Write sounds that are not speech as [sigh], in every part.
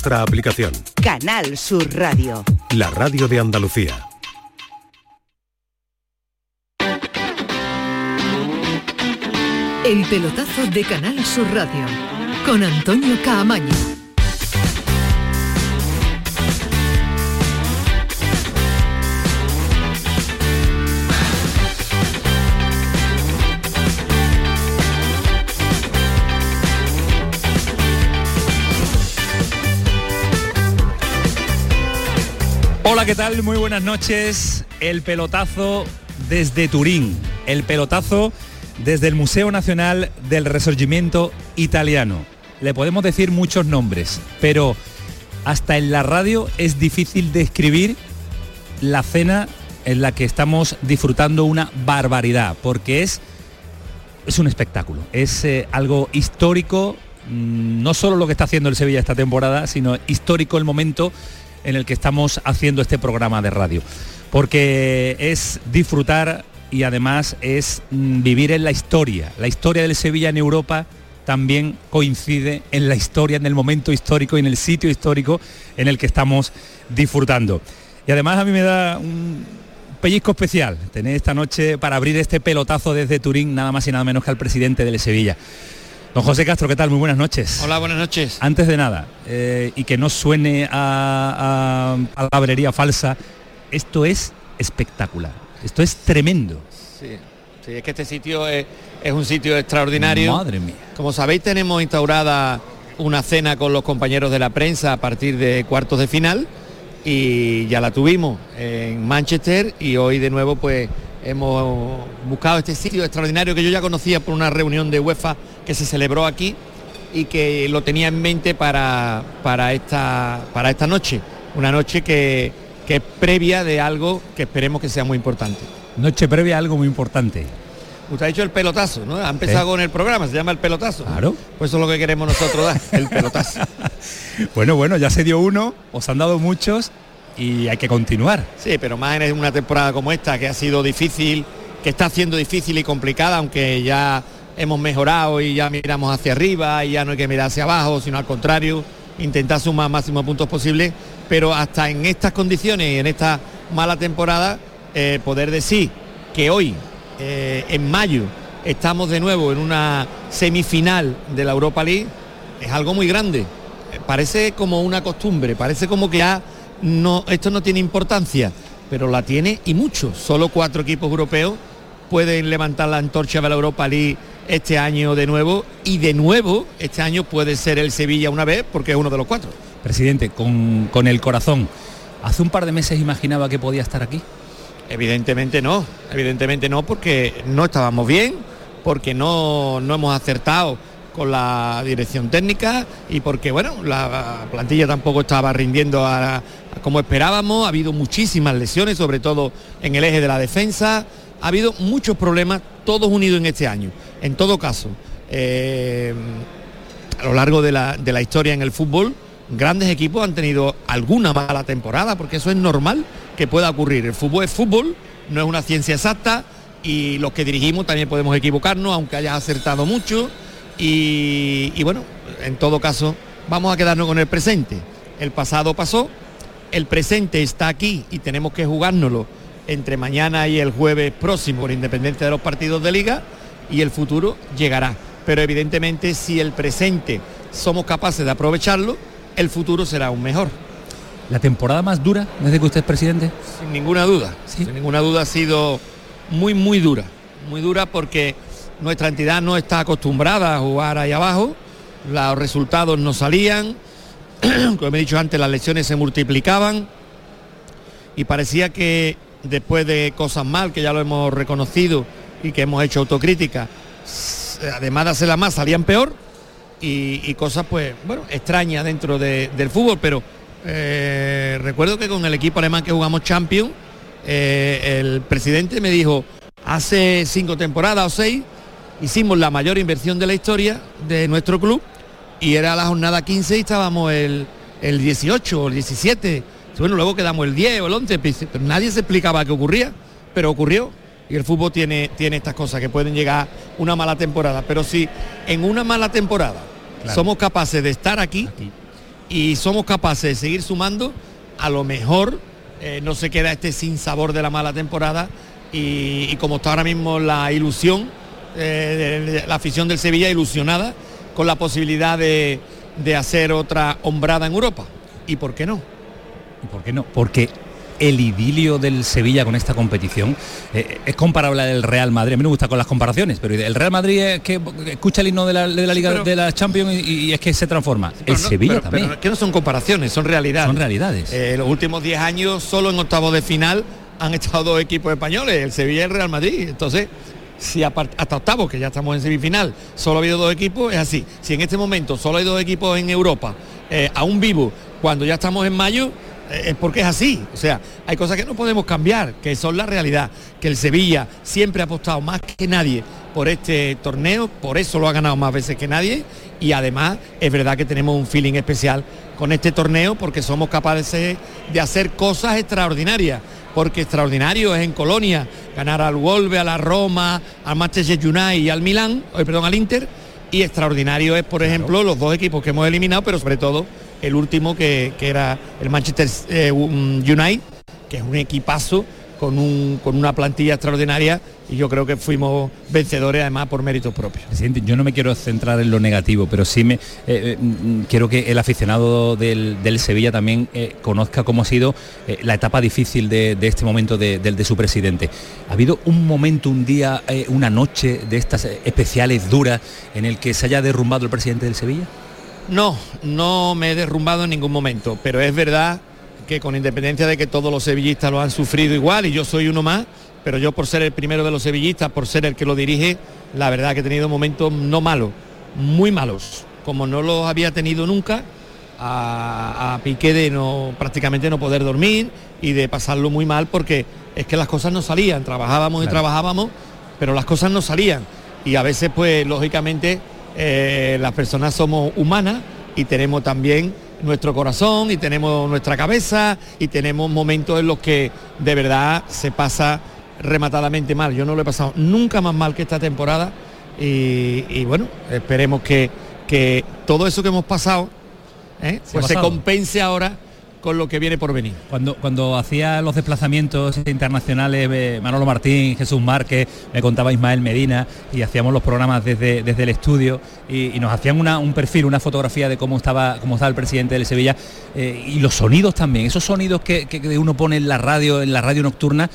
Nuestra aplicación. Canal Sur Radio. La radio de Andalucía. El pelotazo de Canal Sur Radio con Antonio Caamaño. Hola, ¿qué tal? Muy buenas noches. El pelotazo desde Turín. El pelotazo desde el Museo Nacional del Resurgimiento Italiano. Le podemos decir muchos nombres, pero hasta en la radio es difícil describir la cena en la que estamos disfrutando una barbaridad, porque es, es un espectáculo, es eh, algo histórico, mm, no solo lo que está haciendo el Sevilla esta temporada, sino histórico el momento en el que estamos haciendo este programa de radio, porque es disfrutar y además es mm, vivir en la historia. La historia del Sevilla en Europa también coincide en la historia, en el momento histórico y en el sitio histórico en el que estamos disfrutando. Y además a mí me da un pellizco especial tener esta noche para abrir este pelotazo desde Turín, nada más y nada menos que al presidente del Sevilla. Don José Castro, ¿qué tal? Muy buenas noches. Hola, buenas noches. Antes de nada, eh, y que no suene a, a, palabrería falsa, esto es espectacular. Esto es tremendo. Sí, sí es que este sitio es, es, un sitio extraordinario. Madre mía. Como sabéis, tenemos instaurada una cena con los compañeros de la prensa a partir de cuartos de final y ya la tuvimos en Manchester y hoy de nuevo pues hemos buscado este sitio extraordinario que yo ya conocía por una reunión de UEFA que se celebró aquí y que lo tenía en mente para, para, esta, para esta noche. Una noche que, que es previa de algo que esperemos que sea muy importante. Noche previa a algo muy importante. Usted ha dicho el pelotazo, ¿no? Ha empezado con el programa, se llama el pelotazo. Claro. Pues eso es lo que queremos nosotros dar, el pelotazo. [laughs] bueno, bueno, ya se dio uno, os han dado muchos y hay que continuar. Sí, pero más en una temporada como esta, que ha sido difícil, que está siendo difícil y complicada, aunque ya hemos mejorado y ya miramos hacia arriba y ya no hay que mirar hacia abajo, sino al contrario, intentar sumar máximos puntos posibles, pero hasta en estas condiciones y en esta mala temporada, eh, poder decir que hoy, eh, en mayo, estamos de nuevo en una semifinal de la Europa League, es algo muy grande. Parece como una costumbre, parece como que ya esto no tiene importancia, pero la tiene y mucho. Solo cuatro equipos europeos pueden levantar la antorcha de la Europa League este año de nuevo y de nuevo este año puede ser el Sevilla una vez porque es uno de los cuatro. Presidente, con, con el corazón, ¿hace un par de meses imaginaba que podía estar aquí? Evidentemente no, evidentemente no porque no estábamos bien, porque no, no hemos acertado con la dirección técnica y porque bueno, la plantilla tampoco estaba rindiendo a, a como esperábamos, ha habido muchísimas lesiones, sobre todo en el eje de la defensa, ha habido muchos problemas, todos unidos en este año. En todo caso, eh, a lo largo de la, de la historia en el fútbol, grandes equipos han tenido alguna mala temporada, porque eso es normal que pueda ocurrir. El fútbol es fútbol, no es una ciencia exacta y los que dirigimos también podemos equivocarnos, aunque hayas acertado mucho. Y, y, bueno, en todo caso, vamos a quedarnos con el presente. El pasado pasó, el presente está aquí y tenemos que jugárnoslo entre mañana y el jueves próximo, por independencia de los partidos de liga, y el futuro llegará. Pero evidentemente si el presente somos capaces de aprovecharlo, el futuro será aún mejor. ¿La temporada más dura desde que usted es presidente? Sin ninguna duda, ¿Sí? sin ninguna duda ha sido muy, muy dura. Muy dura porque nuestra entidad no está acostumbrada a jugar ahí abajo, los resultados no salían, [clears throat] como he dicho antes, las lesiones se multiplicaban y parecía que después de cosas mal, que ya lo hemos reconocido y que hemos hecho autocrítica, además de hacerla más, salían peor y, cosas pues, bueno, extrañas dentro de, del fútbol, pero eh, recuerdo que con el equipo alemán que jugamos Champions, eh, el presidente me dijo, hace cinco temporadas o seis, hicimos la mayor inversión de la historia de nuestro club y era la jornada 15 y estábamos el, el 18 o el 17. Bueno, luego quedamos el 10 o el 11, pero nadie se explicaba qué ocurría, pero ocurrió. Y el fútbol tiene, tiene estas cosas que pueden llegar una mala temporada. Pero si en una mala temporada claro. somos capaces de estar aquí, aquí, y somos capaces de seguir sumando, a lo mejor eh, no se queda este sin sabor de la mala temporada y, y como está ahora mismo la ilusión, eh, de- de la afición del Sevilla ilusionada con la posibilidad de, de hacer otra hombrada en Europa. ¿Y por qué no? ¿Y por qué no? Porque el idilio del Sevilla con esta competición eh, es comparable al Real Madrid. A mí me gusta con las comparaciones, pero el Real Madrid es que escucha el himno de la, de la Liga pero- de la Champions y, y es que se transforma. el no- Sevilla pero- también. pero que no son comparaciones, son realidades. Son realidades. Eh, los últimos 10 años, solo en octavos de final, han estado dos equipos españoles, el Sevilla y el Real Madrid. Entonces, si hasta octavos, que ya estamos en semifinal, solo ha habido dos equipos, es así. Si en este momento solo hay dos equipos en Europa, eh, aún vivo, cuando ya estamos en mayo, es porque es así. O sea, hay cosas que no podemos cambiar, que son la realidad. Que el Sevilla siempre ha apostado más que nadie por este torneo, por eso lo ha ganado más veces que nadie. Y además es verdad que tenemos un feeling especial con este torneo porque somos capaces de hacer cosas extraordinarias. Porque extraordinario es en Colonia ganar al Wolve, a la Roma, al Manchester United y al Milán, eh, perdón, al Inter. Y extraordinario es, por ejemplo, los dos equipos que hemos eliminado, pero sobre todo el último que, que era el Manchester eh, un- United, que es un equipazo con, un, con una plantilla extraordinaria y yo creo que fuimos vencedores además por méritos propios. Presidente, yo no me quiero centrar en lo negativo, pero sí me eh, eh, mm, quiero que el aficionado del, del Sevilla también conozca cómo ha sido la etapa difícil de, de este momento de, de su presidente. ¿Ha habido un momento, un día, una noche de estas especiales duras en el que se haya derrumbado el presidente del Sevilla? No, no me he derrumbado en ningún momento, pero es verdad que con independencia de que todos los sevillistas lo han sufrido igual y yo soy uno más, pero yo por ser el primero de los sevillistas, por ser el que lo dirige, la verdad que he tenido momentos no malos, muy malos, como no los había tenido nunca, a, a pique de no prácticamente no poder dormir y de pasarlo muy mal porque es que las cosas no salían, trabajábamos y Claro. trabajábamos, pero las cosas no salían y a veces pues lógicamente eh, las personas somos humanas y tenemos también nuestro corazón y tenemos nuestra cabeza y tenemos momentos en los que de verdad se pasa rematadamente mal. Yo no lo he pasado nunca más mal que esta temporada y, y bueno, esperemos que, que todo eso que hemos pasado ¿eh? Pues se compense ahora con lo que viene por venir. Cuando, cuando hacía los desplazamientos internacionales eh, Manolo Martín, Jesús Márquez, me contaba Ismael Medina y hacíamos los programas desde, desde el estudio y, y nos hacían una- un perfil, una fotografía de cómo estaba, cómo estaba el presidente del Sevilla eh, y los sonidos también, esos sonidos que, que- que uno pone en la radio, en la radio nocturna,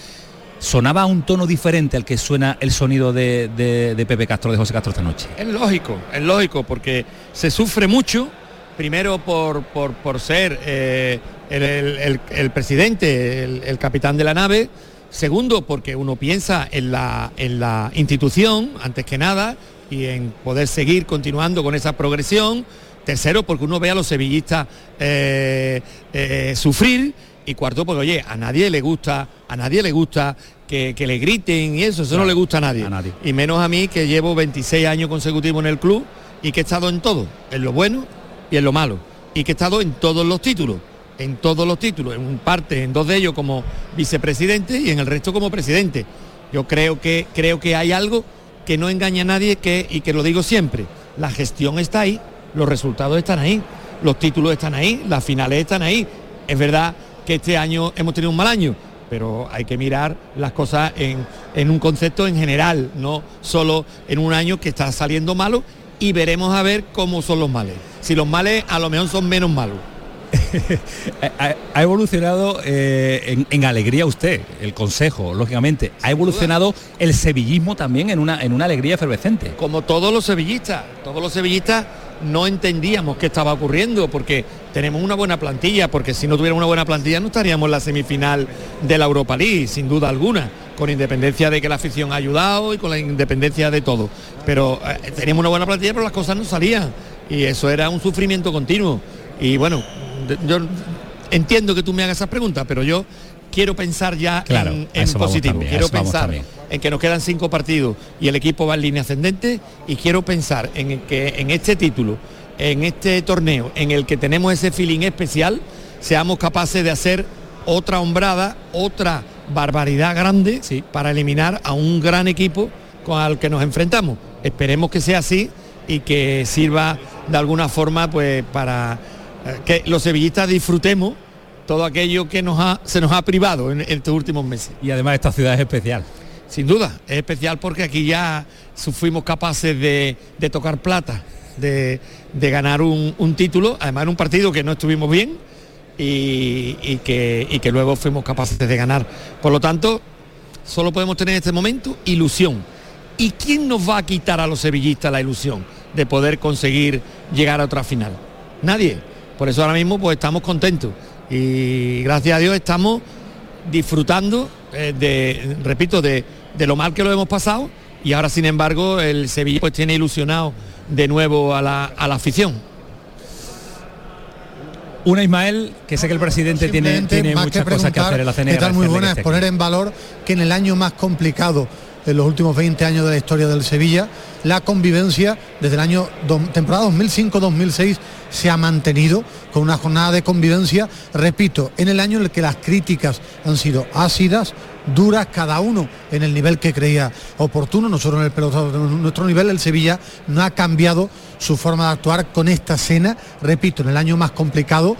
sonaba a un tono diferente al que suena el sonido de, de- de Pepe Castro, de José Castro esta noche. Es lógico, es lógico, porque se sufre mucho, primero por, por, por ser eh, el, el- el- el presidente, el, capitán de la nave, segundo porque uno piensa en la, en la institución, antes que nada, y en poder seguir continuando con esa progresión, tercero porque uno ve a los sevillistas eh, eh, sufrir, y cuarto porque oye, a nadie le gusta, a nadie le gusta que, que le griten y eso, eso no le gusta a nadie. a nadie. Y menos a mí que llevo 26 años consecutivos en el club y que he estado en todo, en lo bueno y en lo malo. Y que he estado en todos los títulos, en todos los títulos, en parte, en dos de ellos como vicepresidente y en el resto como presidente. Yo creo que, creo que hay algo que no engaña a nadie y que lo digo siempre, la gestión está ahí, los resultados están ahí, los títulos están ahí, las finales están ahí. Es verdad que este año hemos tenido un mal año, pero hay que mirar las cosas en, en un concepto en general, no solo en un año que está saliendo malo y veremos a ver cómo son los males. Si los males a lo mejor son menos malos. [laughs] ha, ha evolucionado eh, en, en alegría usted, el consejo, lógicamente. Ha evolucionado el sevillismo también en una, en una alegría efervescente. como todos los sevillistas. Todos los sevillistas no entendíamos qué estaba ocurriendo porque tenemos una buena plantilla, porque si no tuviéramos una buena plantilla no estaríamos en la semifinal de la Europa League, sin duda alguna, con independencia de que la afición ha ayudado y con la independencia de todo. Pero eh, teníamos una buena plantilla, pero las cosas no salían y eso era un sufrimiento continuo. Y bueno, yo entiendo que tú me hagas esas preguntas, pero yo quiero pensar ya Claro, en, positivo. también, quiero pensar en que nos quedan cinco partidos y el equipo va en línea ascendente y quiero pensar en que en este título, en este torneo, en el que tenemos ese feeling especial, seamos capaces de hacer otra hombrada, otra barbaridad grande Sí. para eliminar a un gran equipo con el que nos enfrentamos. Esperemos que sea así y que sirva de alguna forma pues para que los sevillistas disfrutemos todo aquello que nos ha, se nos ha privado en, estos últimos meses. Y además esta ciudad es especial. Sin duda, es especial porque aquí ya fuimos capaces de, tocar plata, de, ganar un, título, además en un partido que no estuvimos bien y, que, y que luego fuimos capaces de ganar. Por lo tanto, solo podemos tener en este momento ilusión. ¿Y quién nos va a quitar a los sevillistas la ilusión de poder conseguir llegar a otra final? Nadie. Por eso ahora mismo pues estamos contentos y gracias a Dios estamos disfrutando eh, de, repito, de, lo mal que lo hemos pasado y ahora sin embargo el Sevilla pues tiene ilusionado de nuevo a la, afición. Una Ismael, que sé que el presidente tiene, tiene muchas cosas que hacer en la CNE. muy buena es poner en valor que en el año más complicado en los últimos 20 años de la historia del Sevilla, la convivencia desde el año temporada 2005-2006 se ha mantenido con una jornada de convivencia, repito, en el año en el que las críticas han sido ácidas, duras, cada uno en el nivel que creía oportuno. Nosotros en el pelotado en nuestro nivel, el Sevilla no ha cambiado su forma de actuar con esta cena, repito, en el año más complicado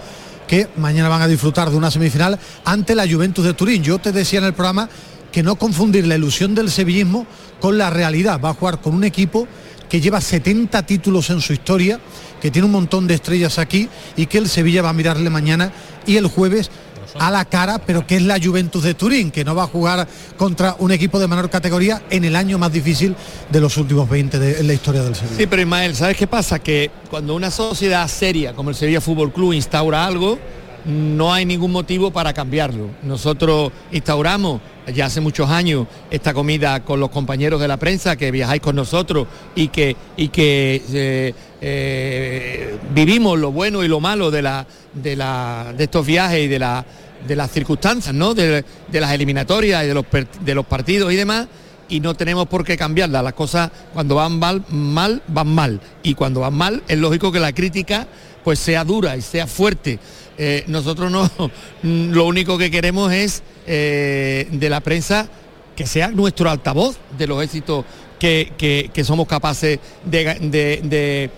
que mañana van a disfrutar de una semifinal ante la Juventus de Turín. Yo te decía en el programa que no confundir la ilusión del sevillismo con la realidad. Va a jugar con un equipo que lleva 70 títulos en su historia, que tiene un montón de estrellas aquí y que el Sevilla va a mirarle mañana y el jueves a la cara, pero que es la Juventus de Turín, que no va a jugar contra un equipo de menor categoría en el año más difícil de los últimos 20 de, en la historia del Sevilla. Sí, pero Ismael, ¿sabes qué pasa? Que cuando una sociedad seria como el Sevilla Fútbol Club instaura algo, no hay ningún motivo para cambiarlo. Nosotros instauramos ya hace muchos años esta comida con los compañeros de la prensa que viajáis con nosotros y que, y que eh, eh, vivimos lo bueno y lo malo de, la, de, la, de estos viajes y de, la, de las circunstancias, ¿no? de, las eliminatorias y de los, de los partidos y demás y no tenemos por qué cambiarlas. Las cosas cuando van mal, mal, van mal. Y cuando van mal, es lógico que la crítica pues sea dura y sea fuerte. Eh, nosotros no, [laughs] lo único que queremos es eh, de la prensa que sea nuestro altavoz de los éxitos que, somos capaces de,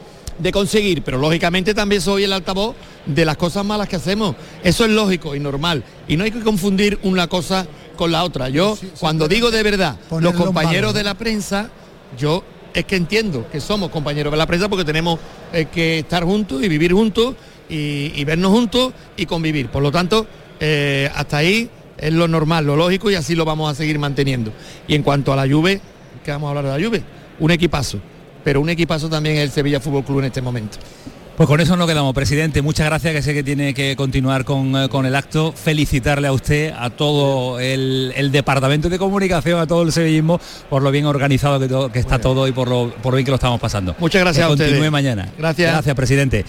conseguir, pero lógicamente también soy el altavoz de las cosas malas que hacemos. Eso es lógico y normal. Y no hay que confundir una cosa con la otra. Yo, cuando digo de verdad, los compañeros de la prensa, yo es que entiendo que somos compañeros de la prensa porque tenemos eh, que estar juntos y vivir juntos y, vernos juntos y convivir. Por lo tanto, eh, hasta ahí es lo normal, lo lógico y así lo vamos a seguir manteniendo. Y en cuanto a la Juve, ¿qué vamos a hablar de la Juve? Un equipazo, pero un equipazo también es el Sevilla Fútbol Club en este momento. Pues con eso nos quedamos, presidente. Muchas gracias, que sé que tiene que continuar con, eh, el acto. Felicitarle a usted, a todo el, Departamento de Comunicación, a todo el sevillismo, por lo bien organizado que, está todo y por lo, por bien que lo estamos pasando. Muchas gracias a usted. Continúe mañana. Gracias. Gracias, presidente.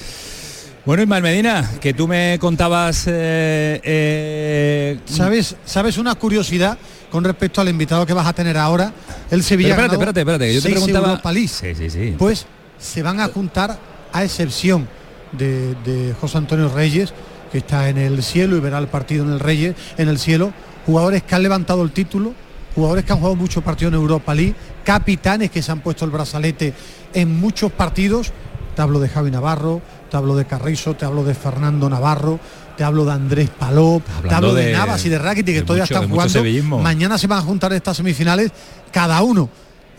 Bueno, Ismael Medina, que tú me contabas... Eh, eh, ¿Sabes, ¿Sabes una curiosidad con respecto al invitado que vas a tener ahora? El Sevilla... espérate, espérate, espérate, yo te preguntaba... Sí, sí, sí. Pues se van a juntar, a excepción de, José Antonio Reyes, que está en el cielo y verá el partido en el Reyes, en el cielo, jugadores que han levantado el título, jugadores que han jugado muchos partidos en Europa League, capitanes que se han puesto el brazalete en muchos partidos. Te hablo de Javi Navarro, te hablo de Carrizo, te hablo de Fernando Navarro, te hablo de Andrés Palop, te hablo de, Navas y de Rakitic que todavía están jugando. Mañana se van a juntar estas semifinales, cada uno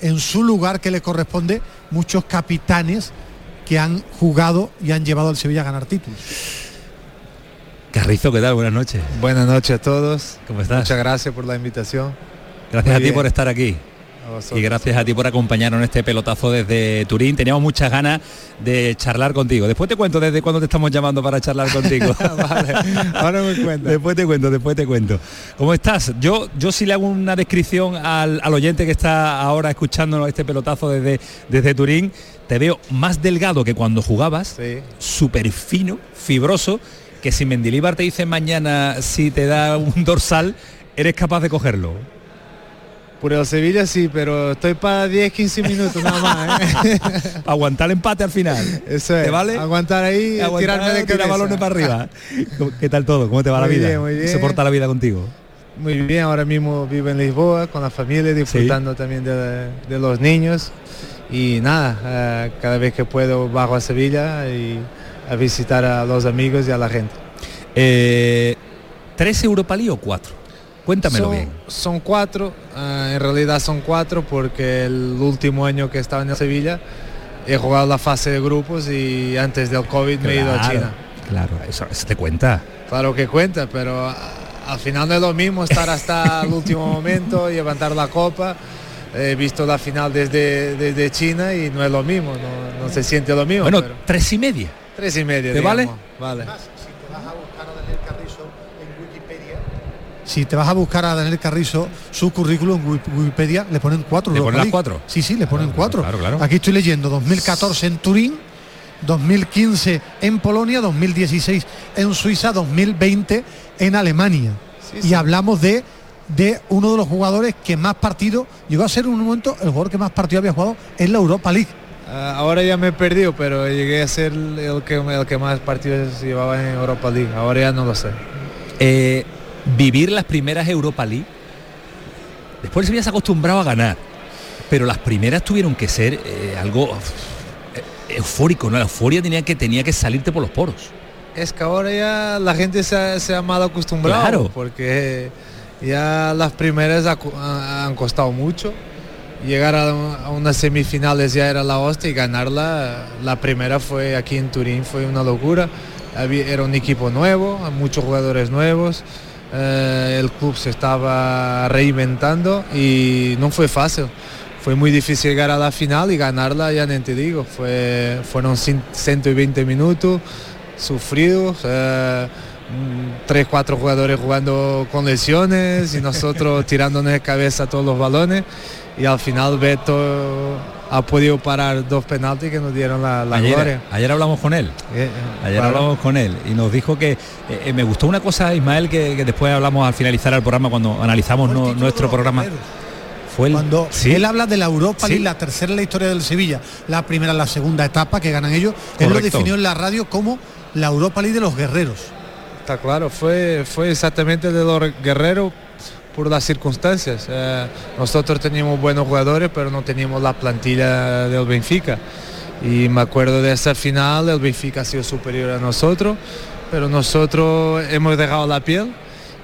en su lugar que le corresponde, muchos capitanes que han jugado y han llevado al Sevilla a ganar títulos. Carrizo, ¿qué tal? Buenas noches. Buenas noches a todos. ¿Cómo estás? Muchas gracias por la invitación. Gracias a ti por estar aquí. Y gracias a ti por acompañarnos en este pelotazo desde Turín. Teníamos muchas ganas de charlar contigo. Después te cuento desde cuándo te estamos llamando para charlar [laughs] contigo. ahora me cuento. Después te cuento, después te cuento. ¿Cómo estás? Yo, yo sí le hago una descripción al, oyente que está ahora escuchándonos este pelotazo desde, desde Turín. Te veo más delgado que cuando jugabas, súper fino, fibroso, que si Mendilíbar te dice mañana si te da un dorsal, eres capaz de cogerlo. Por el Sevilla sí, pero estoy para 10, 15 minutos nada más. ¿eh? [laughs] aguantar el empate al final. Eso es. ¿Te vale? Aguantar ahí, tirarme de tirar balones para arriba. [laughs] ¿Qué tal todo? ¿Cómo te va la vida? Bien, muy bien. ¿Se porta la vida contigo? Muy bien, ahora mismo vivo en Lisboa con la familia, disfrutando también de, los niños. Y nada, eh, cada vez que puedo bajo a Sevilla y a visitar a los amigos y a la gente. Eh, ¿Tres Europa League o cuatro? Cuéntamelo son, bien. Son cuatro, ah, en realidad son cuatro porque el último año que estaba en el Sevilla he jugado la fase de grupos y antes del COVID me he ido a Claro, China. Claro, eso, eso te cuenta. Claro que cuenta, pero al final no es lo mismo estar hasta el [laughs] último momento y levantar la copa. He visto la final desde, desde China y no es lo mismo, no, no se siente lo mismo. Bueno, pero tres y media. tres y media. ¿te vale? Vale. Si te vas a buscar a Daniel Carrizo su currículum en Wiki- Wikipedia, le ponen cuatro. ¿Le ponen las cuatro? Sí, sí, le ponen Claro, cuatro. claro, claro. Aquí estoy leyendo 2014 en Turín, 2015 en Polonia, 2016 en Suiza, 2020 en Alemania. Sí, y sí. hablamos de de uno de los jugadores que más partidos llegó a ser en un momento el jugador que más partidos había jugado en la Europa League. Ah, ahora ya me he perdido, pero llegué a ser el que, el que más partidos llevaba en Europa League. Ahora ya no lo sé. Eh, vivir las primeras Europa League. Después se ha acostumbrado a ganar. Pero las primeras tuvieron que ser eh, algo eh, eufórico, ¿no? La euforia tenía que, tenía que salirte por los poros. Es que ahora ya la gente se ha, se ha mal acostumbrado. Claro. Porque ya las primeras han costado mucho. Llegar a, unas semifinales ya era la hostia y ganarla, la primera fue aquí en Turín, fue una locura. Había- era un equipo nuevo, muchos jugadores nuevos. Eh, el club se estaba reinventando y no fue fácil. Fue muy difícil llegar a la final y ganarla, ya ni te digo. Fue, fueron cin- 120 minutos sufridos, eh, mm, tres, cuatro jugadores jugando con lesiones y nosotros [laughs] tirándonos de cabeza todos los balones y al final Beto ha podido parar dos penaltis que nos dieron la, la ayer, gloria. ayer hablamos con él. Eh, eh, Ayer claro. hablamos con él y nos dijo que eh, eh, me gustó una cosa, Ismael, que, que después hablamos al finalizar el programa cuando analizamos no- nuestro programa. Fue el, Cuando sí, él habla de la Europa Sí. League, la tercera en la historia del Sevilla, la primera, la segunda etapa que ganan ellos, él lo definió en la radio como la Europa League de los guerreros. Está claro, fue, fue exactamente de los guerreros por las circunstancias. Eh, nosotros teníamos buenos jugadores, pero no teníamos la plantilla del Benfica. Y me acuerdo de esa final, el Benfica ha sido superior a nosotros, pero nosotros hemos dejado la piel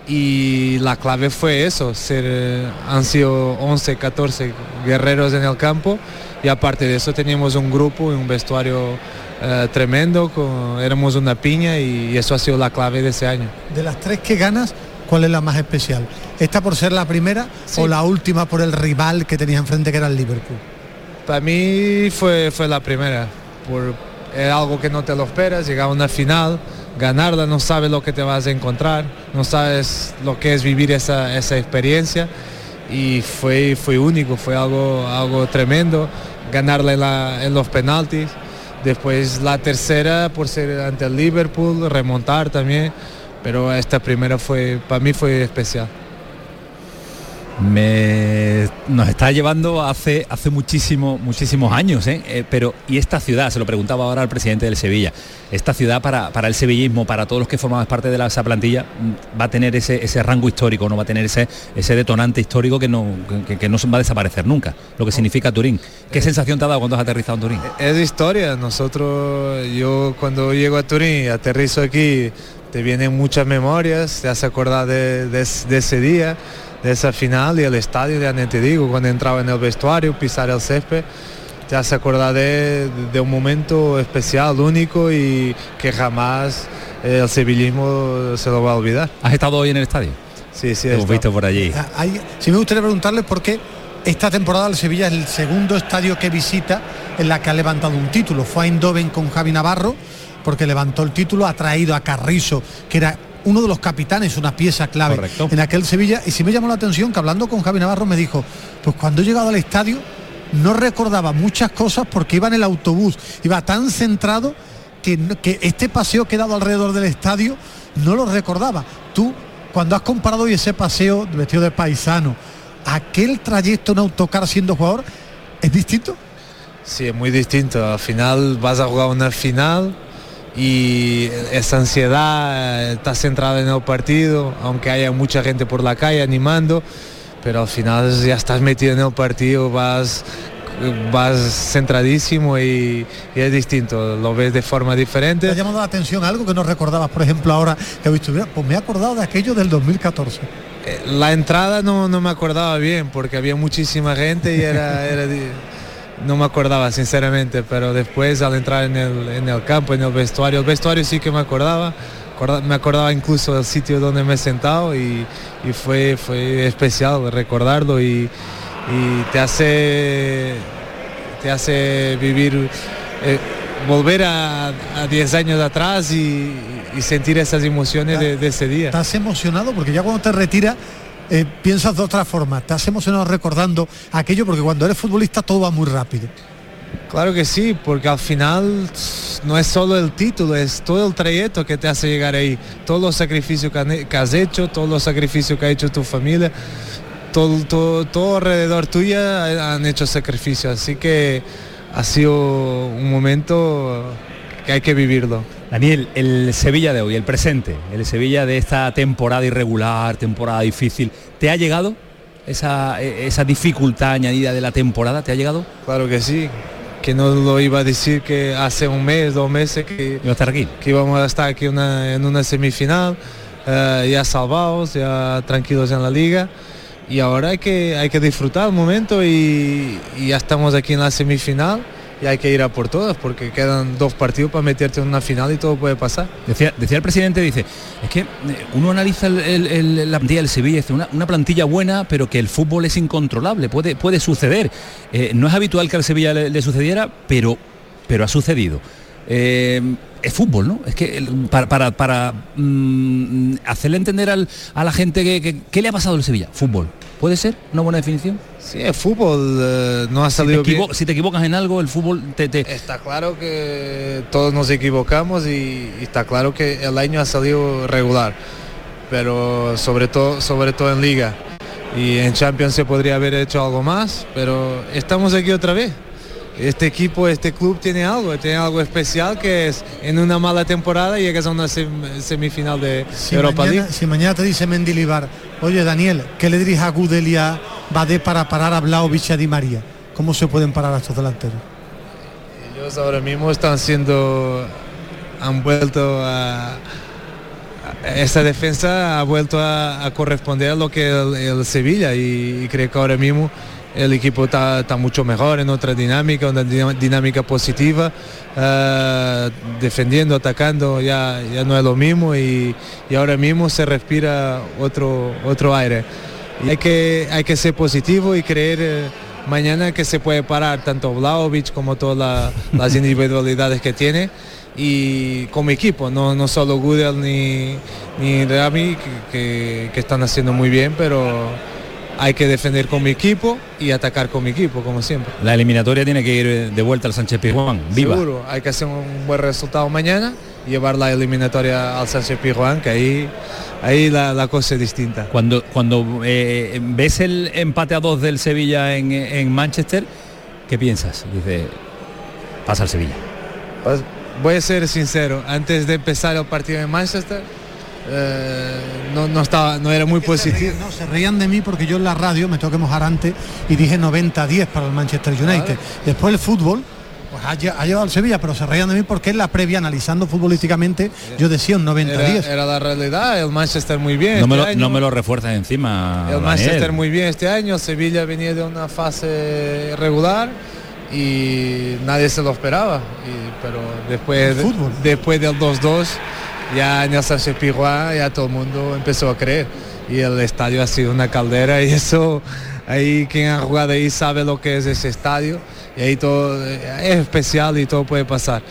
y la clave fue eso, ser, eh, han sido 11, 14 guerreros en el campo y aparte de eso teníamos un grupo y un vestuario eh, tremendo, con- éramos una piña y eso ha sido la clave de ese año. De las tres que ganas, ¿cuál es la más especial? ¿Esta por ser la primera Sí. o la última por el rival que tenías enfrente que era el Liverpool? Para mí fue, fue la primera, por es algo que no te lo esperas, llegar a una final, ganarla, no sabes lo que te vas a encontrar, no sabes lo que es vivir esa, esa experiencia y fue, fue único, fue algo, algo tremendo, ganarla en, la- en los penaltis, después la tercera por ser ante el Liverpool, remontar también, pero esta primera fue, para mí fue especial. me nos está llevando hace hace muchísimo muchísimos años ¿eh? Eh, pero y esta ciudad se lo preguntaba ahora al presidente del Sevilla esta ciudad para, para el sevillismo para todos los que formamos parte de la, esa plantilla mm, va a tener ese, ese rango histórico no va a tener ese ese detonante histórico que no que, que no va a desaparecer nunca lo que significa Turín qué sensación te ha dado cuando has aterrizado en Turín Es historia. Nosotros, yo cuando llego a Turín aterrizo aquí, te vienen muchas memorias, te has acordado de, de es- de ese día, de esa final y el estadio, ya ni te digo, cuando entraba en el vestuario, pisar el césped, te has acordado de, de un momento especial, único y que jamás eh, el sevillismo se lo va a olvidar. has estado hoy en el estadio Sí, sí, hemos visto por allí Ah, hay- sí me gustaría preguntarles por qué esta temporada el Sevilla es el segundo estadio que visita en la que ha levantado un título. Fue a Eindhoven con Javi Navarro porque levantó el título, ha traído a Carrizo, que era uno de los capitanes, una pieza clave Correcto. en aquel Sevilla. Y sí me llamó la atención que hablando con Javi Navarro me dijo, pues cuando he llegado al estadio no recordaba muchas cosas porque iba en el autobús, iba tan centrado que, que este paseo que he dado alrededor del estadio no lo recordaba. Tú, cuando has comparado hoy ese paseo vestido de paisano, aquel trayecto en autocar siendo jugador, ¿es distinto? Sí, es muy distinto. Al final vas a jugar una final y esa ansiedad está centrada en el partido, aunque haya mucha gente por la calle animando, pero al final ya estás metido en el partido, vas vas centradísimo y, y es distinto, lo ves de forma ¿Te ha diferente. llamado la atención algo que no recordabas, por ejemplo, ahora que he visto? Pues me he acordado de aquello del 2014. Eh, La entrada no, no me acordaba bien porque había muchísima gente y era, era no me acordaba sinceramente, pero después al entrar en el, en el campo, en el vestuario, el vestuario sí que me acordaba, acorda- me acordaba incluso del sitio donde me he sentado y, y fue, fue especial recordarlo y, y te hace te hace vivir eh, volver a, a 10 años atrás y, y sentir esas emociones de, de ese día. ¿Estás emocionado? Porque ya cuando te retiras eh, piensas de otra forma. ¿Estás emocionado recordando aquello? Porque cuando eres futbolista todo va muy rápido. Claro que sí, porque al final no es solo el título, es todo el trayecto que te hace llegar ahí, todos los sacrificios que has hecho, todos los sacrificios que ha hecho tu familia, todo, todo, todo alrededor tuya han hecho sacrificios, así que ha sido un momento que hay que vivirlo. Daniel, el Sevilla de hoy, el presente, el Sevilla de esta temporada irregular, temporada difícil, ¿te ha llegado esa, e- esa dificultad añadida de la temporada? ¿Te ha llegado? Claro que sí, que no lo iba a decir que hace un mes, dos meses que, ¿Iba a estar aquí? que íbamos a estar aquí una- en una semifinal, eh, ya salvados, ya tranquilos en la liga. Y ahora hay que, hay que disfrutar el momento y, y ya estamos aquí en la semifinal y hay que ir a por todas porque quedan dos partidos para meterte en una final y todo puede pasar. Decía, decía el presidente, dice, es que eh, uno analiza el- la plantilla del Sevilla, dice, una, una plantilla buena, pero que el fútbol es incontrolable, puede, puede suceder. Eh, no es habitual que al Sevilla le, sucediera, pero, pero ha sucedido. Eh, es fútbol, ¿no? Es que para, para, para, mm, hacerle entender al- a la gente que, que- ¿qué le ha pasado al Sevilla? Fútbol. ¿Puede ser una buena definición? Sí, el fútbol eh, no ha Si te, salido bien. equivo- si te equivocas en algo, el fútbol te... te- Está claro que todos nos equivocamos y, y está claro que el año ha salido regular, pero sobre todo, sobre todo en liga. Y en Champions se podría haber hecho algo más, pero estamos aquí otra vez. Este equipo, este club tiene algo, tiene algo especial que es en una mala temporada llegas a una sem- semifinal de Si Europa mañana, League. si mañana te dice Mendilibar, oye Daniel, ¿qué le dirías a Gudel y a Badé para parar a Vlaovic y a Di María? ¿Cómo se pueden parar a estos delanteros? Ellos ahora mismo están siendo, han vuelto a, a- esa defensa ha vuelto a, a corresponder a lo que el, el Sevilla y, y creo que ahora mismo el equipo está, está mucho mejor en otra dinámica, una dinámica positiva, eh, defendiendo, atacando, ya, ya no es lo mismo y, y ahora mismo se respira otro, otro aire. Hay que, hay que ser positivo y creer eh, mañana que se puede parar tanto Vlaovic como todas la- las individualidades que tiene y como equipo, no, no solo Gudel ni, ni Rami que- que están haciendo muy bien, pero hay que defender como equipo y atacar como equipo, como siempre. La eliminatoria tiene que ir eh, de vuelta al Sánchez Pizjuán, viva. Seguro, hay que hacer un buen resultado mañana y llevar la eliminatoria al Sánchez Pizjuán, que ahí, ahí la, la cosa es distinta. Cuando, cuando eh, ves el empate a dos del Sevilla en, en Manchester, ¿qué piensas? Dice, pasa al Sevilla. Pues, voy a ser sincero, antes de empezar el partido en Manchester, eh, no, no, estaba, no era muy positivo. No, se reían de mí porque yo en la radio me tengo que mojar antes y dije 90-10 para el Manchester United. Después el fútbol pues ha, lle- ha llevado al Sevilla, pero se reían de mí porque en la previa, analizando futbolísticamente, yo decía un Era, 90-10. era la realidad, el Manchester muy bien. No me, este lo, año. no me lo refuerzas encima. El Daniel. Manchester muy bien este año, Sevilla venía de una fase regular y nadie se lo esperaba. Y- pero después, El fútbol. después del 2-2, ya en el Sánchez ya todo el mundo empezó a creer. Y el estadio ha sido una caldera y [laughs] eso, ahí quien ha jugado ahí sabe lo que es ese estadio. Y ahí todo eh, es especial y todo puede pasar.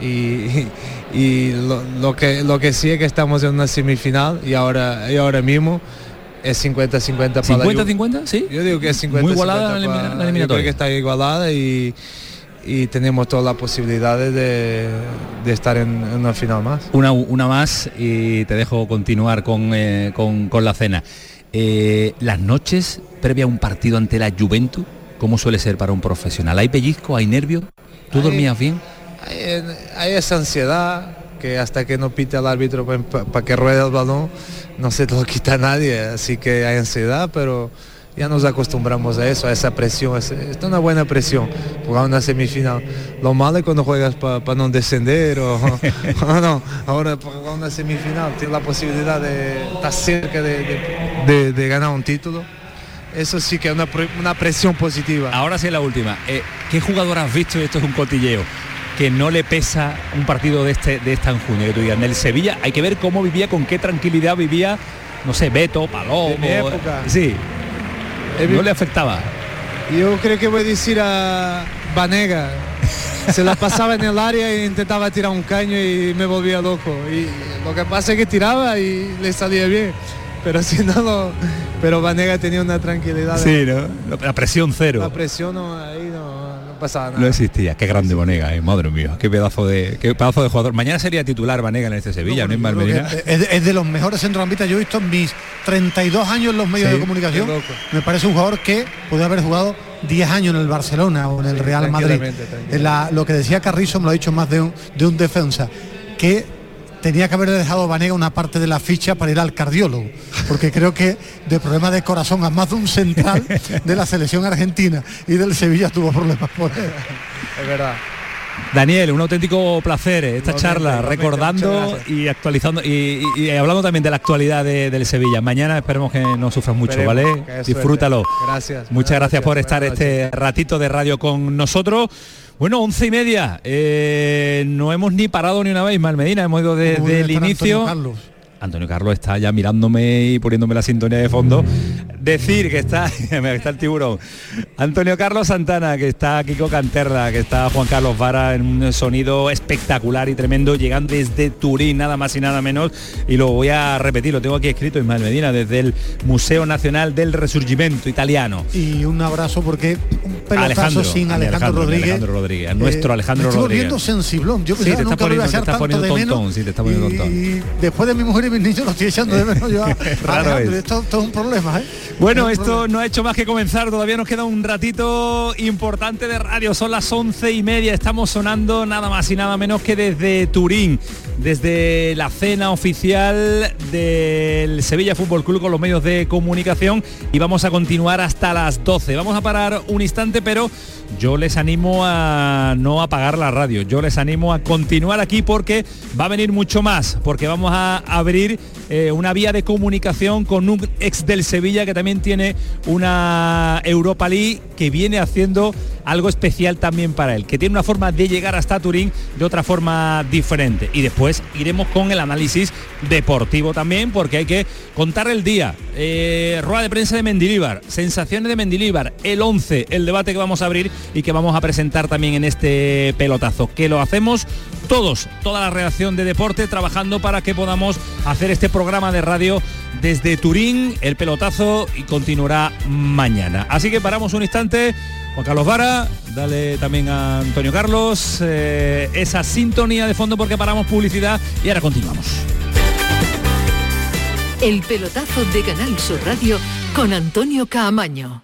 Y, [laughs] y lo, lo que, lo que sí es que estamos en una semifinal y ahora, y ahora mismo es 50-50 para la Juve. ¿50-50? Sí. Yo digo que es 50 Muy igualada la, 50 elimina- para- la eliminatoria. yo creo que está igualada y, y tenemos todas las posibilidades de, de estar en, en una final más. Una, una más y te dejo continuar con, eh, con- con la cena. Eh, las noches previa a un partido ante la Juventus, ¿cómo suele ser para un profesional? ¿Hay pellizco? ¿Hay nervio? ¿Tú Hay- dormías bien? Hay, hay esa ansiedad que hasta que no pite el árbitro para que ruede el balón no se te lo quita nadie, así que hay ansiedad, pero ya nos acostumbramos a eso, a esa presión, es, es una buena presión, jugar una semifinal. Lo malo es cuando juegas para no descender o, [laughs] o no, ahora jugar una semifinal tienes la posibilidad de estar cerca de, de- de- de ganar un título. Eso sí que es una, una presión positiva. Ahora sí la última. Eh, ¿Qué jugador has visto, y esto es un cotilleo, que no le pesa un partido de este de esta en junio? Que tú digas, en el Sevilla hay que ver cómo vivía, con qué tranquilidad vivía, no sé, Beto, Palomo. De mi época. Sí, no le afectaba. Yo creo que voy a decir a Vanega. Se la pasaba en el área e intentaba tirar un caño y me volvía loco. Y lo que pasa es que tiraba y le salía bien. Pero si no lo. Pero Vanega tenía una tranquilidad. Sí, ¿no? La presión cero. La presión no, ahí no pasaba nada. No existía. Qué grande Vanega, eh, madre mía. Qué pedazo de qué pedazo de jugador. Mañana sería titular Vanega en este Sevilla, ¿no, Medina? que es, de- es de los mejores centrocampistas yo he visto en mis 32 años en los medios Sí, de comunicación. Me parece un jugador que puede haber jugado 10 años en el Barcelona o en el Sí, Real Madrid. tranquilamente, tranquilamente. En la- lo que decía Carrizo me lo ha dicho más de un, de un defensa, que tenía que haber dejado Vanega una parte de la ficha para ir al cardiólogo, porque creo que de problemas de corazón a más de un central de la selección argentina y del Sevilla tuvo problemas por él. Es verdad. Daniel, un auténtico placer eh, esta charla, recordando y actualizando y, y- y hablando también de la actualidad de- del Sevilla. Mañana esperemos que no sufras mucho, Esperemos, ¿vale? suerte. Disfrútalo. Gracias. Muchas gracias por estar este ratito de radio con nosotros. Bueno, once y media. eh, no hemos ni parado ni una vez, Mal Medina. Hemos ido desde el inicio. Antonio Carlos. Está ya mirándome y poniéndome la sintonía de fondo. Decir que está, [laughs] está el tiburón. Antonio Carlos Santana, que está Kiko Canterla, que está Juan Carlos Vara en un sonido espectacular y tremendo, llegando desde Turín, nada más y nada menos. Y lo voy a repetir, lo tengo aquí escrito Ismael Medina, desde el Museo Nacional del Resurgimiento Italiano. y un abrazo porque un pelotazo Alejandro, sin Alejandro, Rodríguez. Alejandro Rodríguez, nuestro Alejandro me estoy Rodríguez. sensiblón. Yo Sí, te está poniendo- te poniendo tontón, sí, está poniendo y, tontón. y después de mi mujer y mis niños lo estoy echando de menos yo. a- [laughs] Raro Alejandro, es. Esto, esto es un problema, ¿eh? Bueno, Es esto problema. no ha hecho más que comenzar, todavía nos queda un ratito importante de radio, son las once y media, estamos sonando nada más y nada menos que desde Turín, desde la cena oficial del Sevilla Fútbol Club con los medios de comunicación y vamos a continuar hasta las 12. Vamos a parar un instante, pero yo les animo a no apagar la radio, yo les animo a continuar aquí porque va a venir mucho más, porque vamos a abrir eh, una vía de comunicación con un ex del Sevilla que también tiene una Europa League que viene haciendo algo especial también para él, que tiene una forma de llegar hasta Turín de otra forma diferente. Y después iremos con el análisis deportivo también, porque hay que contar el día. Eh, rueda de prensa de Mendilíbar, sensaciones de Mendilíbar, el 11, el debate que vamos a abrir y que vamos a presentar también en este pelotazo, que lo hacemos todos, toda la redacción de deporte, trabajando para que podamos hacer este programa de radio desde Turín, el pelotazo y continuará mañana. Así que paramos un instante. Juan Carlos Vara, dale también a Antonio Carlos eh, esa sintonía de fondo porque paramos publicidad y ahora continuamos. El pelotazo de Canal Sur Radio con Antonio Caamaño.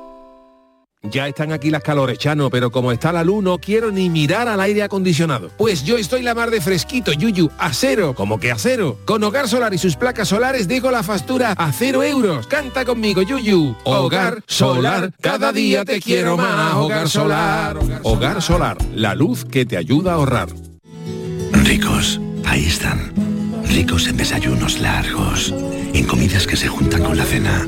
Ya están aquí las calores, Chano, pero como está la luz no quiero ni mirar al aire acondicionado. Pues yo estoy la mar de fresquito, Yuyu, a cero, como que a cero. Con Hogar Solar y sus placas solares digo la factura a cero euros. Canta conmigo, Yuyu. Hogar Solar, cada día te quiero más. Hogar Solar. Hogar Solar, la luz que te ayuda a ahorrar. Ricos, ahí están. Ricos en desayunos largos, en comidas que se juntan con la cena.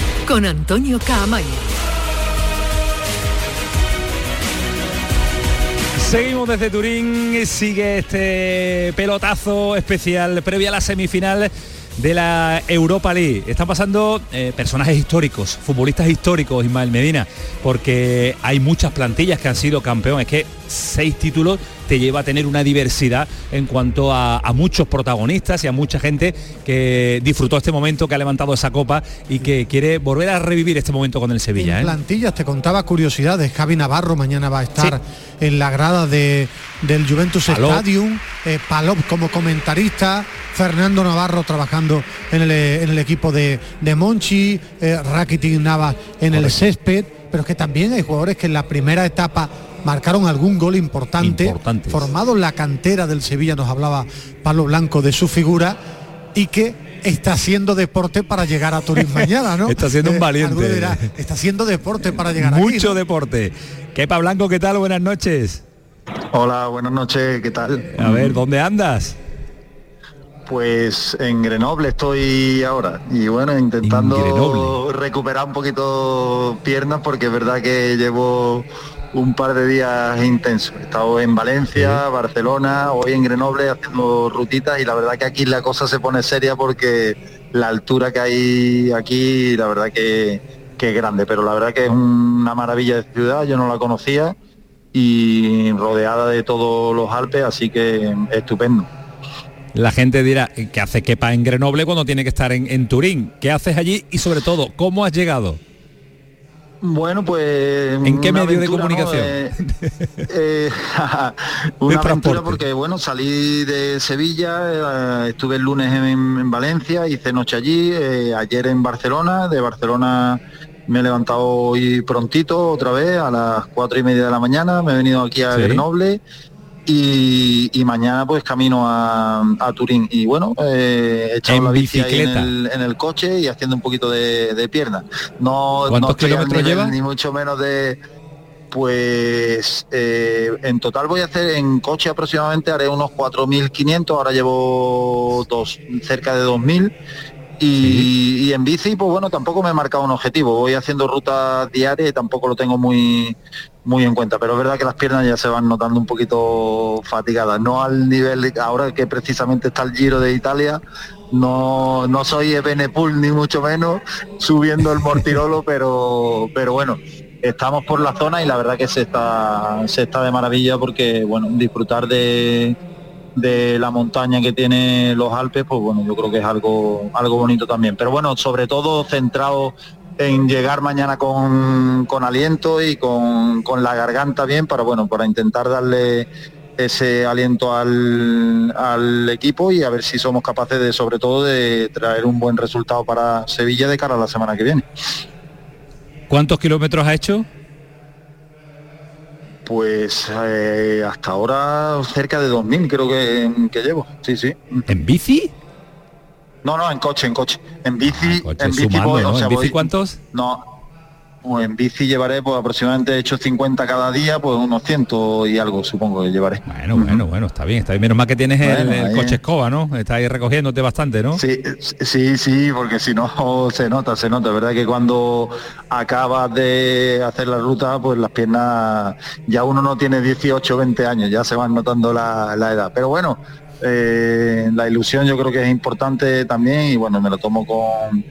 Con Antonio Caamaño. Seguimos desde Turín, sigue este pelotazo especial previo a la semifinal de la Europa League. Están pasando eh, personajes históricos, futbolistas históricos, Ismael Medina, porque hay muchas plantillas que han sido campeones, que seis títulos te lleva a tener una diversidad en cuanto a, a muchos protagonistas y a mucha gente que disfrutó este momento, que ha levantado esa copa y que quiere volver a revivir este momento con el Sevilla. En ¿eh? plantillas, te contaba curiosidades. Javi Navarro mañana va a estar en la grada de, del Juventus Palop. Stadium, eh, Palop como comentarista, Fernando Navarro trabajando en el, en el equipo de, de Monchi, eh, Rakitic Navas en el césped, pero es que también hay jugadores que en la primera etapa marcaron algún gol importante, formado en la cantera del Sevilla, nos hablaba Pablo Blanco de su figura, y que está haciendo deporte para llegar a Turín [laughs] mañana, ¿no? Está siendo un Eh, valiente. dirá, está haciendo deporte para llegar aquí. Mucho deporte. Kepa Blanco, ¿qué tal? Buenas noches. Hola, buenas noches, ¿qué tal? A ver, ¿dónde andas? Pues en Grenoble estoy ahora y bueno, intentando recuperar un poquito piernas porque es verdad que llevo un par de días intensos. He estado en Valencia, Barcelona, hoy en Grenoble haciendo rutitas y la verdad que aquí la cosa se pone seria porque la altura que hay aquí, la verdad que, que es grande, pero la verdad que es una maravilla de ciudad, yo no la conocía y rodeada de todos los Alpes, así que estupendo. La gente dirá, ¿qué hace Kepa en Grenoble cuando tiene que estar en, en Turín? ¿Qué haces allí? Y sobre todo, ¿cómo has llegado? Bueno, pues... ¿En qué medio de aventura, ¿no? comunicación? Eh, [laughs] eh, [laughs] una aventura porque, bueno, salí de Sevilla, eh, estuve el lunes en, en Valencia, hice noche allí, eh, ayer en Barcelona, de Barcelona me he levantado hoy prontito otra vez a las cuatro y media de la mañana, me he venido aquí a Sí. Grenoble y, y mañana pues camino a, a Turín y bueno eh, En la bici ahí en bicicleta. el, en el coche y haciendo un poquito de, de pierna no, ¿Cuántos no kilómetros lleva? ni mucho menos de pues eh, en total voy a hacer en coche aproximadamente haré unos 4.500 ahora llevo dos cerca de 2.000 y, y en bici pues bueno tampoco me he marcado un objetivo. Voy haciendo rutas diarias y tampoco lo tengo muy muy en cuenta. Pero es verdad que las piernas ya se van notando un poquito fatigadas. No al nivel de- ahora que precisamente está el Giro de Italia. No no soy Ebenepul ni mucho menos subiendo el Mortirolo [laughs] pero pero bueno estamos por la zona y la verdad que se está se está de maravilla porque bueno disfrutar de de la montaña que tiene los Alpes, pues bueno, yo creo que es algo, algo bonito también. Pero bueno, sobre todo centrado en llegar mañana con, con aliento y con, con la garganta bien para bueno, para intentar darle ese aliento al, al equipo y a ver si somos capaces de sobre todo de traer un buen resultado para Sevilla de cara a la semana que viene. ¿Cuántos kilómetros has hecho? Pues eh, hasta ahora cerca de 2.000 creo que, que llevo, sí, sí. ¿En bici? No, no, en coche, en coche. En bici, en bici, sumando, voy- ¿no? o sea, ¿En bici voy- cuántos? No, pues en bici llevaré pues aproximadamente he hecho 50 cada día, pues unos 100 y algo supongo que llevaré. Bueno, bueno, bueno, está bien, está bien. Menos mal que tienes el- Bueno, el, ahí coche es. escoba, ¿no? Está ahí recogiéndote bastante, ¿no? Sí, sí, sí, porque si no [laughs] se nota, se nota, ¿verdad? Que cuando acabas de hacer la ruta, pues las piernas, ya uno no tiene 18, 20 años, ya se van notando la, la edad. Pero bueno, eh, la ilusión yo creo que es importante también y bueno, me lo tomo con,